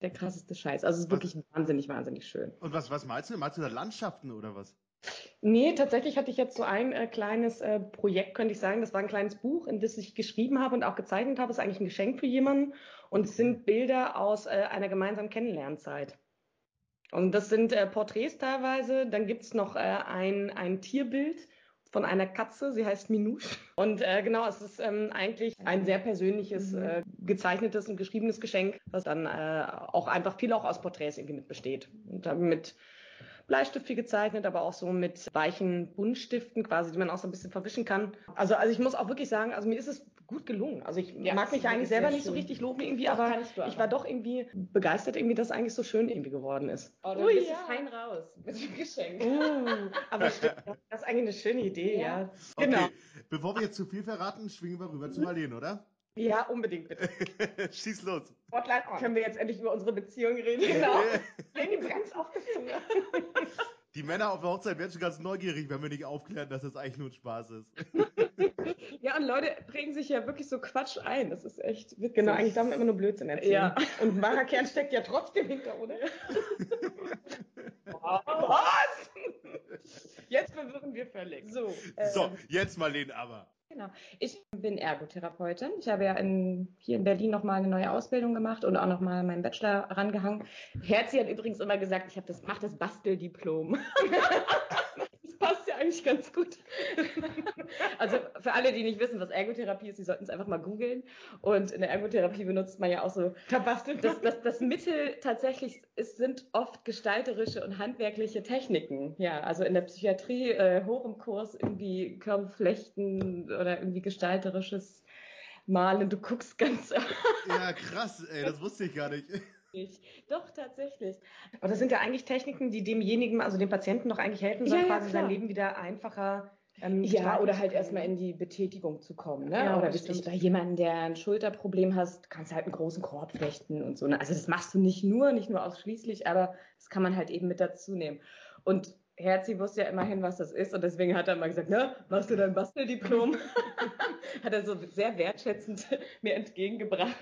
der krasseste Scheiß. Also es ist wirklich wahnsinnig, wahnsinnig schön. Und was, was malst du? Malst du da Landschaften oder was? Nee, tatsächlich hatte ich jetzt so ein äh, kleines äh, Projekt, könnte ich sagen. Das war ein kleines Buch, in das ich geschrieben habe und auch gezeichnet habe. Das ist eigentlich ein Geschenk für jemanden. Und es sind Bilder aus äh, einer gemeinsamen Kennenlernzeit. Und das sind äh, Porträts teilweise. Dann gibt's noch äh, ein, ein Tierbild von einer Katze. Sie heißt Minouche. Und äh, genau, es ist ähm, eigentlich ein sehr persönliches, Mhm. äh, gezeichnetes und geschriebenes Geschenk, was dann äh, auch einfach viel auch aus Porträts irgendwie mit besteht. Und dann mit Bleistift viel gezeichnet, aber auch so mit weichen Buntstiften quasi, die man auch so ein bisschen verwischen kann. Also, also ich muss auch wirklich sagen, also mir ist es gut gelungen. Also ich Ja, mag mich eigentlich selber nicht so richtig loben irgendwie, Doch, aber du ich aber. war doch irgendwie begeistert, irgendwie, dass es eigentlich so schön irgendwie geworden ist. Oh, Ui, bist ja. du fein raus mit dem Geschenk. Uh, aber stimmt, das ist eigentlich eine schöne Idee, ja. Ja. Genau. Okay, bevor wir jetzt zu viel verraten, schwingen wir rüber zu Marlene, oder? Ja, unbedingt bitte. Schieß los. Spotlight on. Können wir jetzt endlich über unsere Beziehung reden? Genau. Ihm ganz auf die Zunge. Die Männer auf der Hochzeit werden schon ganz neugierig, wenn wir nicht aufklären, dass das eigentlich nur ein Spaß ist. Ja, und Leute prägen sich ja wirklich so Quatsch ein. Das ist echt witzig. Genau, eigentlich darf man immer nur Blödsinn erzählen. Ja. Und wahrer Kern steckt ja trotzdem hinter, oder? Was? Jetzt verwirren wir völlig. So, So, jetzt Marlene aber. Genau. Ich bin Ergotherapeutin. Ich habe ja in, hier in Berlin nochmal eine neue Ausbildung gemacht und auch nochmal meinen Bachelor rangehangen. Herzi hat übrigens immer gesagt, ich habe das, mach das Basteldiplom. eigentlich ganz gut. also für alle, die nicht wissen, was Ergotherapie ist, die sollten es einfach mal googeln. Und in der Ergotherapie benutzt man ja auch so das, das, das Mittel tatsächlich ist, sind oft gestalterische und handwerkliche Techniken. Ja, also in der Psychiatrie äh, hoch im Kurs irgendwie Körperflechten oder irgendwie gestalterisches Malen. Du guckst ganz Ja, krass, ey, das wusste ich gar nicht. Nicht. Doch, tatsächlich. Aber das sind ja eigentlich Techniken, die demjenigen, also dem Patienten doch eigentlich helfen sollen, Ja, quasi klar. sein Leben wieder einfacher ähm, Ja, oder halt erstmal in die Betätigung zu kommen. Ne? Ja, oder das wirklich bei jemandem, der ein Schulterproblem hast, kannst du halt einen großen Korb flechten und so. Ne? Also das machst du nicht nur, nicht nur ausschließlich, aber das kann man halt eben mit dazu nehmen. Und Herzi wusste ja immerhin, was das ist und deswegen hat er mal gesagt, ne, machst du dein Basteldiplom? hat er so sehr wertschätzend mir entgegengebracht.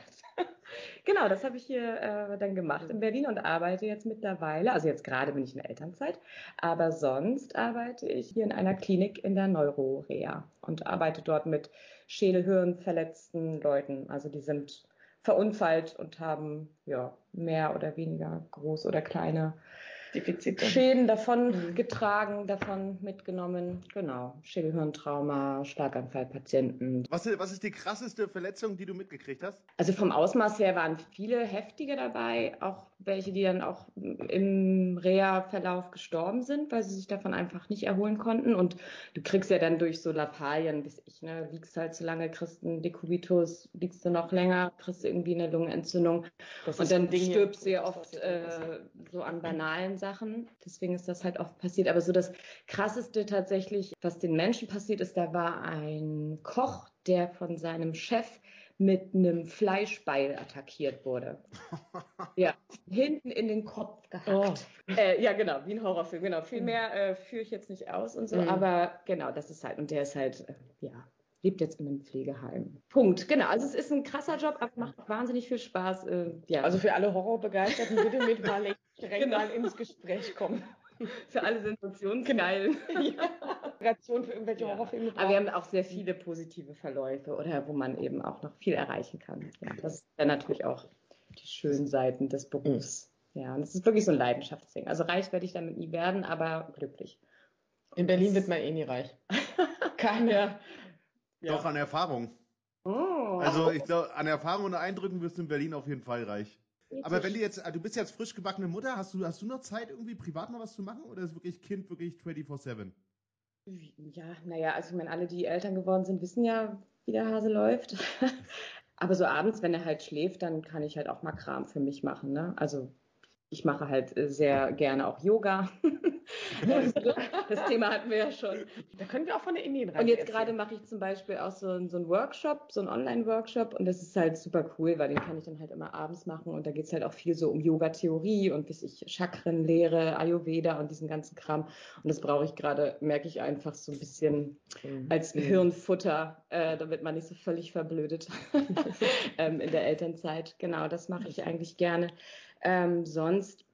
genau, das habe ich hier äh, dann gemacht in Berlin und arbeite jetzt mittlerweile, also jetzt gerade bin ich in der Elternzeit, aber sonst arbeite ich hier in einer Klinik in der Neurorea und arbeite dort mit schädelhirnverletzten Leuten. Also die sind verunfallt und haben ja mehr oder weniger groß oder kleine Defizite. Schäden davon Mhm. getragen, davon mitgenommen. Genau. Schädelhirntrauma, Schlaganfallpatienten. Was, ist- was ist die krasseste Verletzung, die du mitgekriegt hast? Also vom Ausmaß her waren viele heftige dabei, auch welche, die dann auch im Reha-Verlauf gestorben sind, weil sie sich davon einfach nicht erholen konnten. Und du kriegst ja dann durch so Lappalien, bis ich, ne, liegst halt zu lange, kriegst einen Dekubitus, liegst du noch länger, kriegst irgendwie eine Lungenentzündung. Das Und dann stirbst du ja oft äh, so an banalen Sachen. Deswegen ist das halt oft passiert. Aber so das Krasseste tatsächlich, was den Menschen passiert ist, da war ein Koch, der von seinem Chef mit einem Fleischbeil attackiert wurde. ja, hinten in den Kopf gehackt. Äh, ja, genau, wie ein Horrorfilm. Genau, viel mehr äh, führe ich jetzt nicht aus und so. Mhm. Aber genau, das ist halt, und der ist halt, äh, ja, lebt jetzt in einem Pflegeheim. Punkt. Genau, also es ist ein krasser Job, aber macht wahnsinnig viel Spaß. Äh, ja. Also für alle Horrorbegeisterten bitte mit Marlene direkt Genau. mal ins Gespräch kommen. für alle Sensationsgeilen. Inspiration für irgendwelche Ja. Horrorfilme. Aber wir haben auch sehr viele positive Verläufe oder wo man eben auch noch viel erreichen kann. Ja, das ist dann natürlich auch die schönen Seiten des Berufs. Ja, und es ist wirklich so ein Leidenschaftsding. Also reich werde ich damit nie werden, aber glücklich. In Berlin wird man eh nie reich. Keine. Doch an Erfahrung. Oh. Also ich glaube, an Erfahrung und Eindrücken wirst du in Berlin auf jeden Fall reich. Aber wenn du jetzt, du bist jetzt frisch gebackene Mutter, hast du, hast du noch Zeit, irgendwie privat noch was zu machen? Oder ist wirklich Kind wirklich 24-7? Ja, naja, also ich meine, alle, die Eltern geworden sind, wissen ja, wie der Hase läuft. Aber so abends, wenn er halt schläft, dann kann ich halt auch mal Kram für mich machen. Ne? Also ich mache halt äh, sehr gerne auch Yoga. das Thema hatten wir ja schon. Da können wir auch von der Indienreise Und jetzt gerade mache ich zum Beispiel auch so, einen- so einen Workshop, so einen Online-Workshop und das ist halt super cool, weil den kann ich dann halt immer abends machen und da geht es halt auch viel so um Yoga-Theorie und bis ich Chakrenlehre, Ayurveda und diesen ganzen Kram und das brauche ich gerade, merke ich einfach so ein bisschen als Hirnfutter, äh, damit man nicht so völlig verblödet ähm, in der Elternzeit. Genau, das mache ich eigentlich gerne. Ähm, sonst,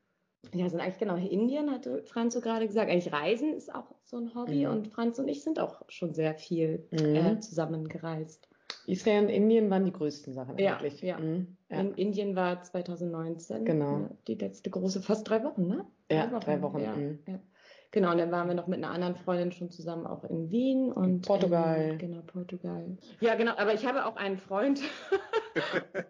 ja, sind eigentlich genau Indien, hatte Franz so gerade gesagt. Eigentlich Reisen ist auch so ein Hobby Mhm. und Franz und ich sind auch schon sehr viel Mhm. äh, zusammengereist. Israel und Indien waren die größten Sachen Ja, eigentlich. ja. Mhm. ja. In Indien war 2019 Genau. ne, die letzte große, fast drei Wochen, ne? Ja, drei Wochen, Ja, mhm. ja. Genau, und dann waren wir noch mit einer anderen Freundin schon zusammen auch in Wien und Portugal. In, genau, Portugal. Ja, genau, aber ich habe auch einen Freund,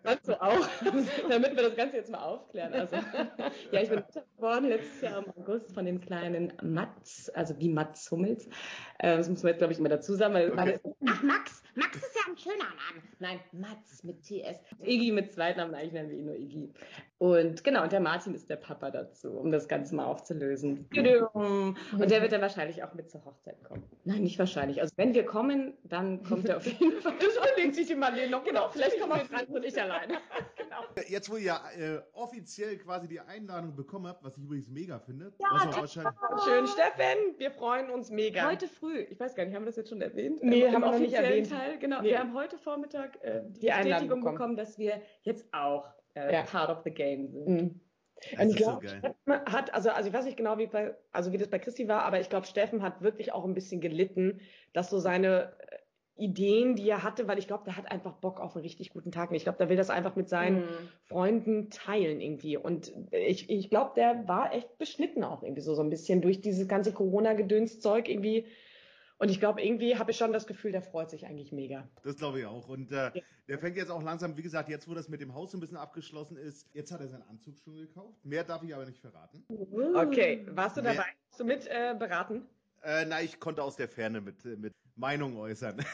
dazu auch, damit wir das Ganze jetzt mal aufklären. Also, ja, ich bin geworden letztes Jahr im August von dem kleinen Mats, also wie Mats Hummels. Äh, das muss man jetzt, glaube ich, immer dazu sagen, weil alle, ach, Max, Max ist ja ein schöner Name. Nein, Mats mit TS. Iggy mit Zweitnamen, eigentlich nennen wir ihn nur Iggy. Und genau, und der Martin ist der Papa dazu, um das Ganze mal aufzulösen. Und der wird dann wahrscheinlich auch mit zur Hochzeit kommen. Nein, nicht wahrscheinlich. Also wenn wir kommen, dann kommt er auf jeden Fall. Das überlegt sich die Marlene noch. Genau, vielleicht kommen auch Franz und ich alleine. Jetzt, wo ihr äh, offiziell quasi die Einladung bekommen habt, was ich übrigens mega finde, was auch wahrscheinlich, Schön, Steffen, wir freuen uns mega. Heute früh, ich weiß gar nicht, haben wir das jetzt schon erwähnt? Nee, Im haben wir noch nicht erwähnt. Teil, genau. Nee. Wir haben heute Vormittag äh, die, Die Einladung Bestätigung bekommen. bekommen. dass wir jetzt auch äh, Ja. part of the game sind. Mhm. das ich so glaube. Steffen hat, also, also ich weiß nicht genau, wie, bei, also wie das bei Christi war, aber ich glaube, Steffen hat wirklich auch ein bisschen gelitten, dass so seine äh, Ideen, die er hatte, weil ich glaube, der hat einfach Bock auf einen richtig guten Tag. Und ich glaube, der will das einfach mit seinen Mhm. Freunden teilen irgendwie. Und ich, ich glaube, der war echt beschnitten auch irgendwie so, so ein bisschen durch dieses ganze Corona-Gedöns-Zeug irgendwie. Und ich glaube, irgendwie habe ich schon das Gefühl, der freut sich eigentlich mega. Das glaube ich auch. Und äh, der fängt jetzt auch langsam, wie gesagt, jetzt wo das mit dem Haus so ein bisschen abgeschlossen ist, jetzt hat er seinen Anzug schon gekauft. Mehr darf ich aber nicht verraten. Okay, warst du Wer- dabei? Hast du mit äh, beraten? Äh, na, ich konnte aus der Ferne mit, äh, mit Meinung äußern.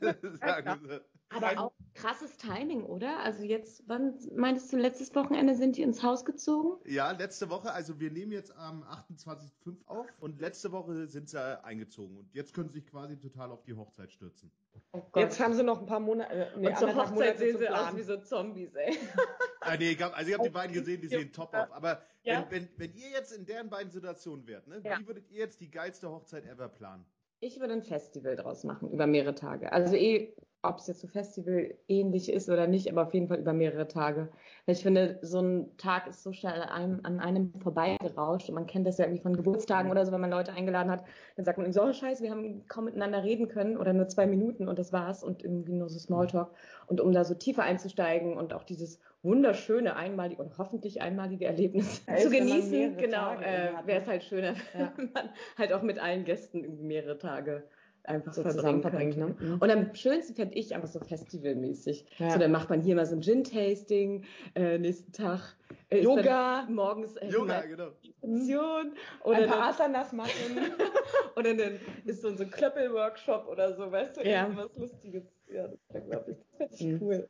So. Aber auch krasses Timing, oder? Also jetzt, wann meintest du, letztes Wochenende sind die ins Haus gezogen? Ja, letzte Woche, also wir nehmen jetzt am 28.05. auf und letzte Woche sind sie eingezogen und jetzt können sie sich quasi total auf die Hochzeit stürzen. Oh Jetzt haben sie noch ein paar Monate. Äh, nee, Und zur Hochzeit Monate sehen sie aus wie so Zombies, ey. Ah, nee, ich hab, also ihr habt die beiden gesehen, die sehen top aus. Aber Ja. wenn, wenn, wenn ihr jetzt in deren beiden Situationen wärt, ne, Ja. wie würdet ihr jetzt die geilste Hochzeit ever planen? Ich würde ein Festival draus machen, über mehrere Tage. Also eh, ob es jetzt so Festival ähnlich ist oder nicht, aber auf jeden Fall über mehrere Tage. Ich finde, so ein Tag ist so schnell an einem, an einem vorbeigerauscht und man kennt das ja irgendwie von Geburtstagen oder so, wenn man Leute eingeladen hat, dann sagt man irgendwie so, oh scheiße, wir haben kaum miteinander reden können oder nur zwei Minuten und das war's und irgendwie nur so Smalltalk. Und um da so tiefer einzusteigen und auch dieses wunderschöne einmalige und hoffentlich einmalige Erlebnis Ja, zu genießen, genau, äh, wäre ne? es halt schöner, Ja. wenn man halt auch mit allen Gästen irgendwie mehrere Tage einfach so Verbringen zusammen verbringt, verbringt. ne? Mhm. Und am schönsten fände ich einfach so festivalmäßig. Ja. So, dann macht man hier mal so ein Gin-Tasting, äh, nächsten Tag äh, Yoga. dann morgens äh, Yoga, genau. Meditation oder Ein dann, paar Asanas machen. oder dann ist so, so ein Klöppel-Workshop oder so, weißt du, Ja. irgendwas Lustiges. Ja, das glaube ich, das Mhm. fände ich cool.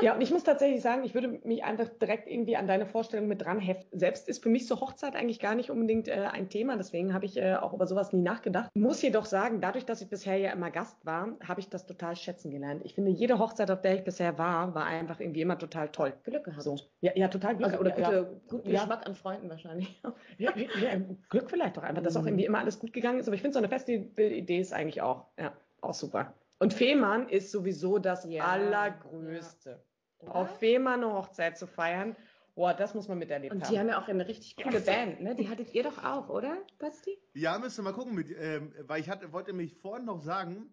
Ja, und ich muss tatsächlich sagen, ich würde mich einfach direkt irgendwie an deine Vorstellung mit dran heften. Selbst ist für mich so Hochzeit eigentlich gar nicht unbedingt äh, ein Thema, deswegen habe ich äh, auch über sowas nie nachgedacht. Muss jedoch sagen, dadurch, dass ich bisher ja immer Gast war, habe ich das total schätzen gelernt. Ich finde, jede Hochzeit, auf der ich bisher war, war einfach irgendwie immer total toll. Glück gehabt. So. Ja, ja, total Glück. Also, oder ja, gute, guten Ja. Geschmack an Freunden wahrscheinlich. ja, ja, ja, Glück vielleicht doch einfach, dass auch Mhm. irgendwie immer alles gut gegangen ist. Aber ich finde, so eine Festival-Idee ist eigentlich auch, ja, auch super. Und Fehmarn ist sowieso das Ja, Allergrößte. Auf Fehmarn eine Hochzeit zu feiern, boah, das muss man miterlebt Und haben. die haben ja auch eine richtig coole Band, ne? Die hattet ihr doch auch, oder, Basti? Ja, müsst ihr mal gucken, mit, ähm, weil ich hatte, wollte mich vorhin noch sagen,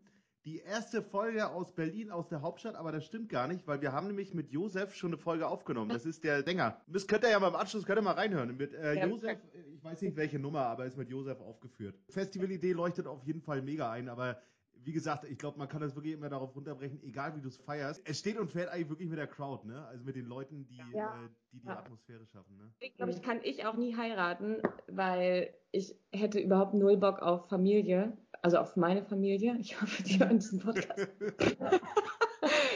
die erste Folge aus Berlin, aus der Hauptstadt, aber das stimmt gar nicht, weil wir haben nämlich mit Josef schon eine Folge aufgenommen. Das ist der Sänger. Das könnt ihr ja mal im Anschluss, könnt ihr mal reinhören. Mit äh, Ja. Josef, ich weiß nicht welche Nummer, aber ist mit Josef aufgeführt. Festivalidee leuchtet auf jeden Fall mega ein, aber wie gesagt, ich glaube, man kann das wirklich immer darauf runterbrechen, egal wie du es feierst. Es steht und fällt eigentlich wirklich mit der Crowd, ne? Also mit den Leuten, die Ja. äh, die, die Ja. Atmosphäre schaffen, ne? Deswegen, glaube ich, kann ich auch nie heiraten, weil ich hätte überhaupt null Bock auf Familie, also auf meine Familie. Ich hoffe, die hören diesen Podcast.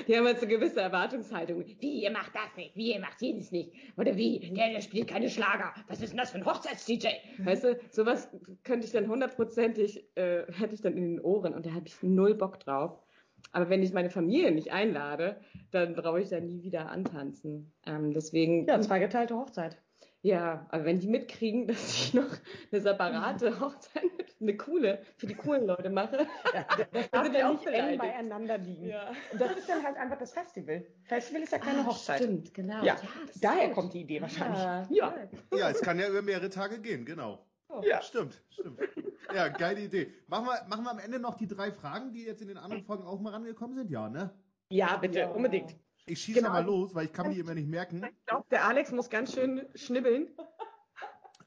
Die haben jetzt eine gewisse Erwartungshaltung. Wie, ihr macht das nicht? Wie, ihr macht jenes nicht? Oder wie, der, der spielt keine Schlager. Was ist denn das für ein Hochzeits-DJ? Weißt du, sowas könnte ich dann hundertprozentig, äh, hätte ich dann in den Ohren und da habe ich null Bock drauf. Aber wenn ich meine Familie nicht einlade, dann brauche ich da nie wieder antanzen. Ähm, deswegen Ja, zweigeteilte Hochzeit. Ja, aber wenn die mitkriegen, dass ich noch eine separate Hochzeit, eine coole, für die coolen Leute mache, Das darf darf sind ja ja nicht eng beieinander liegen. ja. Und das ist dann halt einfach das Festival. Festival ist ja keine Ah, Hochzeit. Stimmt, genau. Ja, das ist Daher gut. kommt die Idee wahrscheinlich. Ja, Ja. Ja, es kann ja über mehrere Tage gehen, genau. Ja. Stimmt, stimmt. Ja, geile Idee. Machen wir, machen wir am Ende noch die drei Fragen, die jetzt in den anderen Folgen auch mal rangekommen sind? Ja, ne? Ja, bitte, Ja. unbedingt. Ich schieße Genau. mal los, weil ich kann mir die immer nicht merken. Ich glaube, der Alex muss ganz schön schnibbeln.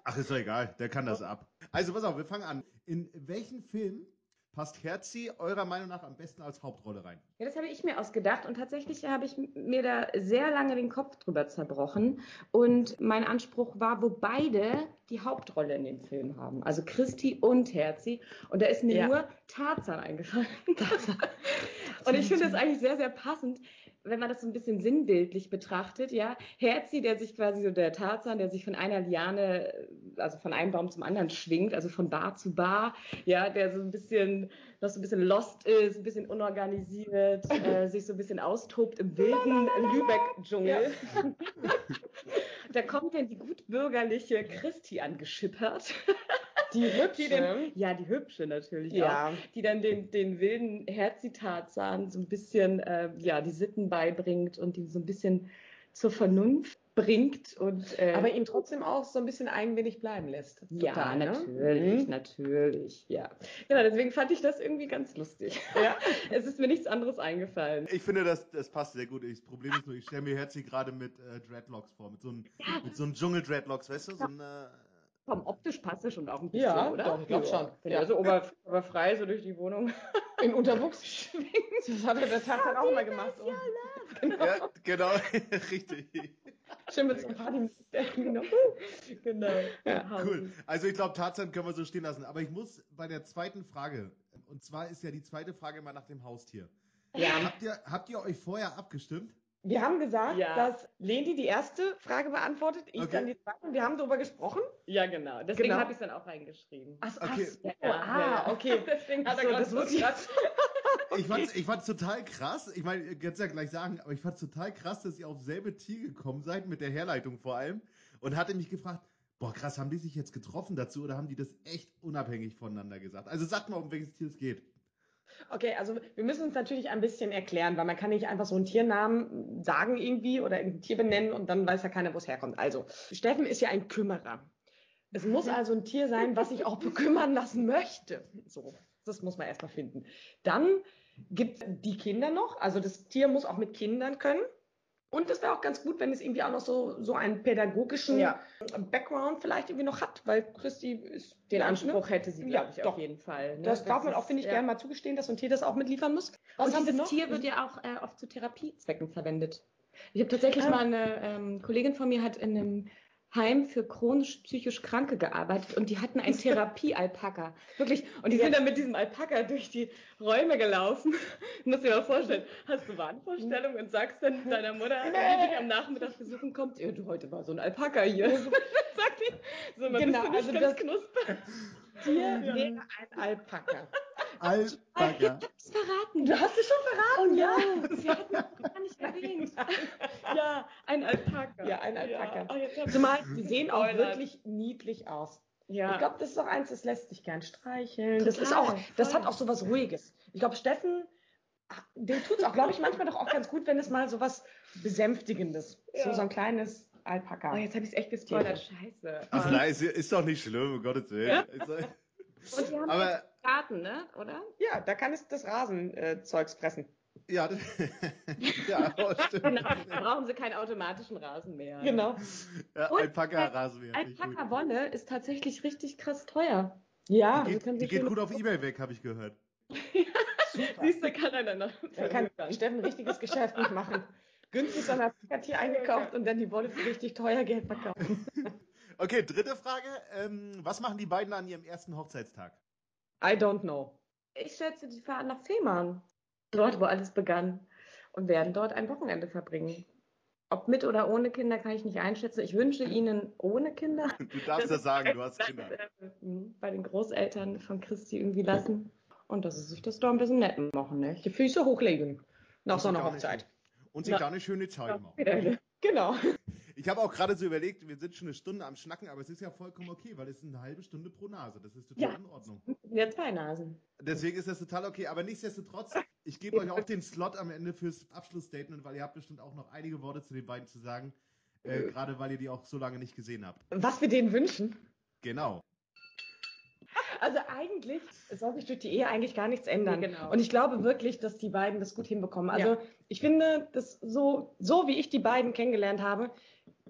Ach, ist doch egal, der kann das ab. Also pass auf, wir fangen an. In welchen Film passt Herzi eurer Meinung nach am besten als Hauptrolle rein? Ja, das habe ich mir ausgedacht und tatsächlich habe ich mir da sehr lange den Kopf drüber zerbrochen. Und mein Anspruch war, wo beide die Hauptrolle in dem Film haben, also Christi und Herzi. Und da ist mir Ja. nur Tarzan eingefallen. und ich finde das eigentlich sehr, sehr passend, wenn man das so ein bisschen sinnbildlich betrachtet. Ja, Herzi, der sich quasi so der Tarzan, der sich von einer Liane, also von einem Baum zum anderen schwingt, also von Bar zu Bar, ja, der so ein bisschen noch so ein bisschen lost ist, ein bisschen unorganisiert, äh, sich so ein bisschen austobt im wilden Lübeck-Dschungel. da kommt dann die gutbürgerliche Christi angeschippert. Die Die hübsche. den, ja, die hübsche natürlich auch. ja. Die dann den, den wilden Herzitarzan so ein bisschen, äh, ja, die Sitten beibringt und ihn so ein bisschen zur Vernunft bringt und äh, Aber ihn trotzdem auch so ein bisschen eigenwillig bleiben lässt. ja, Total, ne? natürlich, Mhm. natürlich, ja. Genau, deswegen fand ich das irgendwie ganz lustig. Ja. Es ist mir nichts anderes eingefallen. Ich finde, das, das passt sehr gut. Das Problem ist nur, ich stelle mir Herzi gerade mit äh, Dreadlocks vor, mit so einem mit so einem Dschungel-Dreadlocks, weißt du? So ein, Vom optisch passt es schon auch ein bisschen, Ja, oder? doch, ich glaub schon. Wenn Ja. er so ober, oberfrei so durch die Wohnung In Unterwuchs schwingt. Das hat er der Tag dann auch mal gemacht. Oh. ja, genau, richtig. Schön mit so einem Party. genau. genau. Ja, Cool. Also ich glaube, Tarzan können wir so stehen lassen. Aber ich muss bei der zweiten Frage, und zwar ist ja die zweite Frage mal nach dem Haustier. Ja. Habt ihr, habt ihr euch vorher abgestimmt? Wir haben gesagt, Ja. dass Leni die erste Frage beantwortet, ich Okay. dann die zweite. und Wir haben darüber gesprochen. Ja, genau. Deswegen Genau. habe ich es dann auch reingeschrieben. Ach, Okay. so. Ja, ah, ja. okay. Deswegen hat Ach er so, gerade das so muss ich- krass. Ich fand's, ich fand's total krass. Ich meine, ihr könnt's ja gleich sagen, aber ich fand's total krass, dass ihr auf selbe Tier gekommen seid, mit der Herleitung vor allem. Und hatte mich gefragt, boah krass, haben die sich jetzt getroffen dazu oder haben die das echt unabhängig voneinander gesagt? Also sagt mal, um welches Tier es geht. Okay, also wir müssen uns natürlich ein bisschen erklären, weil man kann nicht einfach so einen Tiernamen sagen irgendwie oder ein Tier benennen und dann weiß ja keiner, wo es herkommt. Also, Steffen ist ja ein Kümmerer. Es muss also ein Tier sein, was sich auch bekümmern lassen möchte. So, das muss man erstmal finden. Dann gibt es die Kinder noch. Also das Tier muss auch mit Kindern können. Und es wäre auch ganz gut, wenn es irgendwie auch noch so, so einen pädagogischen Ja. Background vielleicht irgendwie noch hat, weil Christi ist Den ja, Anspruch ne? hätte sie, Ja, glaube ich, doch. auf jeden Fall. ne? Das darf man auch, finde ich, ja. gerne mal zugestehen, dass so ein Tier das auch mitliefern muss. Was Und haben wir dieses noch? Tier wird ja auch äh, oft zu Therapiezwecken verwendet. Ich habe tatsächlich Ah. mal eine ähm, Kollegin von mir hat in einem Heim für chronisch psychisch Kranke gearbeitet und die hatten einen Therapie-Alpaka. Wirklich. Und die Ja. sind dann mit diesem Alpaka durch die Räume gelaufen. Du musst dir mal vorstellen, hast du Wahnvorstellungen und sagst dann deiner Mutter, die dich am Nachmittag besuchen kommt, ja, du, heute war so ein Alpaka hier. Sagt die, so, man Genau, bist du nicht also ganz das- knusper. Ja. wäre ein Alpaka. Alpaka. hab's verraten. Du hast es schon verraten, Oh ja, sie hatten gar nicht erwähnt. Ja, ein Alpaka. Ja, ein Alpaka. Ja. Oh, ich Zumal sie sehen auch gespoilert. wirklich niedlich aus. Ja. Ich glaube, das ist auch eins, das lässt sich gern streicheln. Das Total, ist auch, das voll. hat auch so was Ruhiges. Ich glaube, Steffen, dem tut es auch, glaube ich, manchmal doch auch ganz gut, wenn es mal so was Besänftigendes, so, Ja. so ein kleines Alpaka. oh, jetzt habe ich es echt gespoilert. Scheiße. Ach nein, ist, ist doch nicht schlimm, um Gottes Willen. Ja. Ist doch- Und wir haben Aber Garten, ne? Oder? Ja, da kann es das Rasenzeugs fressen. Ja, das, ja oh, stimmt. Genau. Da brauchen sie keinen automatischen Rasen mehr. Genau. Ja, Alpaka-Rasenmäher. Alpaka-Wolle ist tatsächlich richtig krass teuer. Ja, Die geht, die geht gut auf Ebay weg, habe ich gehört. Siehst du, kann einer noch. da kann Steffen ein richtiges Geschäft nicht machen. Günstig so ein Alpaka-Tier eingekauft und dann die Wolle für richtig teuer Geld verkaufen. Okay, dritte Frage. Ähm, was machen die beiden an ihrem ersten Hochzeitstag? I don't know. Ich schätze, die fahren nach Fehmarn. Dort, wo alles begann. Und werden dort ein Wochenende verbringen. Ob mit oder ohne Kinder kann ich nicht einschätzen. Ich wünsche ihnen ohne Kinder. Du darfst das sagen, du hast Kinder. Mhm. Bei den Großeltern von Christi irgendwie lassen. Und dass sie sich das doch ein bisschen nett machen, nicht? Die Füße hochlegen. Nach so einer da nicht- Hochzeit. Und sich da eine schöne Zeit machen. Genau. Ich habe auch gerade so überlegt, wir sind schon eine Stunde am Schnacken, aber es ist ja vollkommen okay, weil es ist eine halbe Stunde pro Nase. Das ist total Ja. in Ordnung. Ja, zwei Nasen. Deswegen ist das total okay. Aber nichtsdestotrotz, ich gebe euch auch den Slot am Ende fürs Abschlussstatement, weil ihr habt bestimmt auch noch einige Worte zu den beiden zu sagen. Äh, gerade weil ihr die auch so lange nicht gesehen habt. Was wir denen wünschen. Genau. Also eigentlich soll sich durch die Ehe eigentlich gar nichts ändern. Genau. Und ich glaube wirklich, dass die beiden das gut hinbekommen. Also Ja. ich finde, dass so, so wie ich die beiden kennengelernt habe,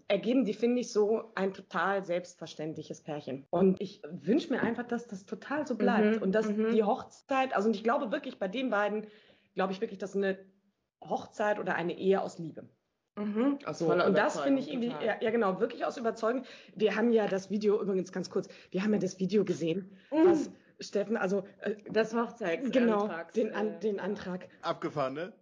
ergeben die, finde ich, so ein total selbstverständliches Pärchen. Und ich wünsche mir einfach, dass das total so bleibt. Mhm, Und dass mhm. die Hochzeit, also und ich glaube wirklich, bei den beiden, glaube ich wirklich, dass eine Hochzeit oder eine Ehe aus Liebe. Mhm. So, und das finde ich irgendwie, ja, ja genau, wirklich aus Überzeugung. Wir haben ja das Video, übrigens ganz kurz, wir haben ja das Video gesehen, was Steffen, also äh, Das Hochzeits genau, den, äh, an, den Antrag. Abgefahren, ne?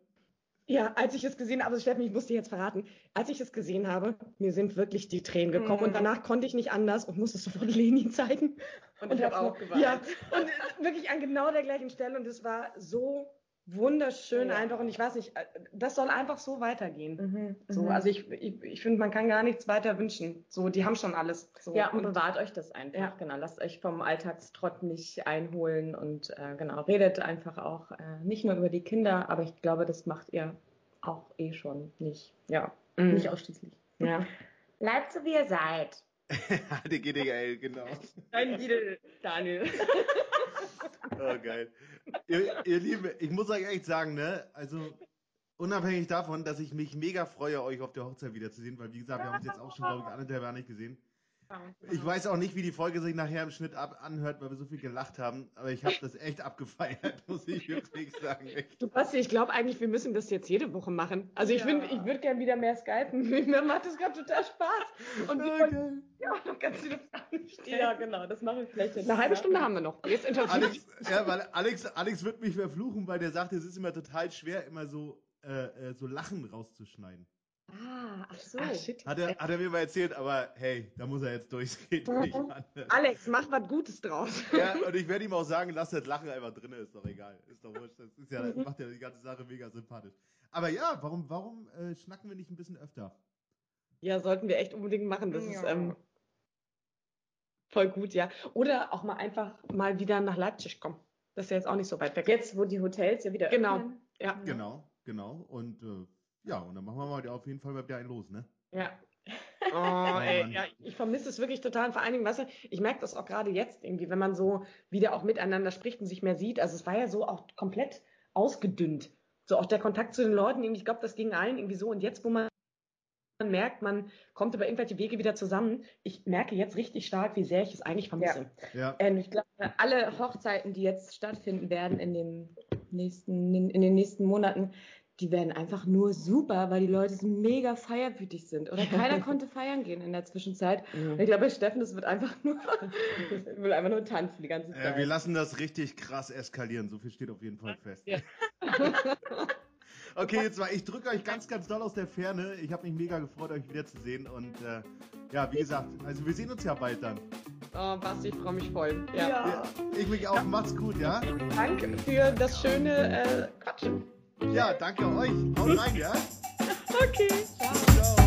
Ja, als ich es gesehen habe, also Steffen, ich muss dir jetzt verraten, als ich es gesehen habe, mir sind wirklich die Tränen gekommen Mhm. und danach konnte ich nicht anders und musste sofort Leni zeigen. Und ich habe auch geweint. Ja, und wirklich an genau der gleichen Stelle und es war so wunderschön Ja. einfach und ich weiß nicht, äh, das soll einfach so weitergehen. Mhm. So, mhm. also ich, ich, ich finde, man kann gar nichts weiter wünschen. So, die haben schon alles. So, ja, und bewahrt euch das einfach. Ja. Genau, lasst euch vom Alltagstrott nicht einholen und äh, genau, redet einfach auch äh, nicht nur über die Kinder, aber ich glaube, das macht ihr auch eh schon nicht. Ja, Mhm. nicht ausschließlich. Ja. Bleibt so, wie ihr seid. Die GDL, genau. Dein Lidl, Daniel. Oh, geil. Ihr, ihr Lieben, ich muss euch echt sagen, ne, also unabhängig davon, dass ich mich mega freue, euch auf der Hochzeit wiederzusehen, weil wie gesagt, wir haben uns jetzt auch schon, glaube ich, anderthalb Jahre nicht gesehen. Ich weiß auch nicht, wie die Folge sich nachher im Schnitt ab anhört, weil wir so viel gelacht haben, aber ich habe das echt abgefeiert, muss ich wirklich sagen. Echt. Du Basti, ich glaube eigentlich, wir müssen das jetzt jede Woche machen. Also ich Ja. finde, ich würde gerne wieder mehr skypen. Mir macht das gerade total Spaß. Und Okay. ja auch noch ganz viele Fragen stellen. Ja, genau, das machen wir vielleicht jetzt. Eine halbe Stunde haben wir noch. Jetzt Alex, ja, weil Alex, Alex wird mich verfluchen, weil der sagt, es ist immer total schwer, immer so, äh, äh, so Lachen rauszuschneiden. Ah, ach so. Ah, shit. Hat er, hat er mir mal erzählt, aber hey, da muss er jetzt durch. Es geht nicht anders. Alex, mach was Gutes draus. Ja, und ich werde ihm auch sagen, lass das Lachen einfach drin, ist doch egal. Ist doch wurscht. Das ist ja, das macht ja die ganze Sache mega sympathisch. Aber ja, warum, warum äh, schnacken wir nicht ein bisschen öfter? Ja, sollten wir echt unbedingt machen. Das ist Ja. ähm, voll gut, ja. Oder auch mal einfach mal wieder nach Leipzig kommen. Das ist ja jetzt auch nicht so weit weg. Jetzt, wo die Hotels ja wieder Genau. öffnen. Ja. Genau, genau. Und äh, ja, und dann machen wir mal auf jeden Fall mal wieder einen los, ne? Ja. Oh, ey, ja, ich vermisse es wirklich total. Und vor allen Dingen, weißt du, ich merke das auch gerade jetzt irgendwie, wenn man so wieder auch miteinander spricht und sich mehr sieht. Also es war ja so auch komplett ausgedünnt. So auch der Kontakt zu den Leuten, irgendwie, ich glaube, das ging allen irgendwie so. Und jetzt, wo man man merkt, man kommt über irgendwelche Wege wieder zusammen. Ich merke jetzt richtig stark, wie sehr ich es eigentlich vermisse. Ja. Ähm, ich glaube, alle Hochzeiten, die jetzt stattfinden werden in den nächsten, in den nächsten Monaten, die werden einfach nur super, weil die Leute so mega feierwütig sind. Oder keiner konnte feiern gehen in der Zwischenzeit. Ich glaube, bei Steffen, das wird einfach nur, will einfach nur tanzen die ganze Äh, Zeit. wir lassen das richtig krass eskalieren. So viel steht auf jeden Fall fest. Ja. okay, jetzt mal, ich drücke euch ganz, ganz doll aus der Ferne. Ich habe mich mega gefreut, euch wiederzusehen. Und äh, ja, wie gesagt, also wir sehen uns ja bald dann. Oh, Basti, ich freue mich voll. Ja. Ja, ich mich auch. Macht's gut, ja? Danke für das schöne äh, Quatschen. Ja, danke euch. Haut rein, ja? Okay. Ciao.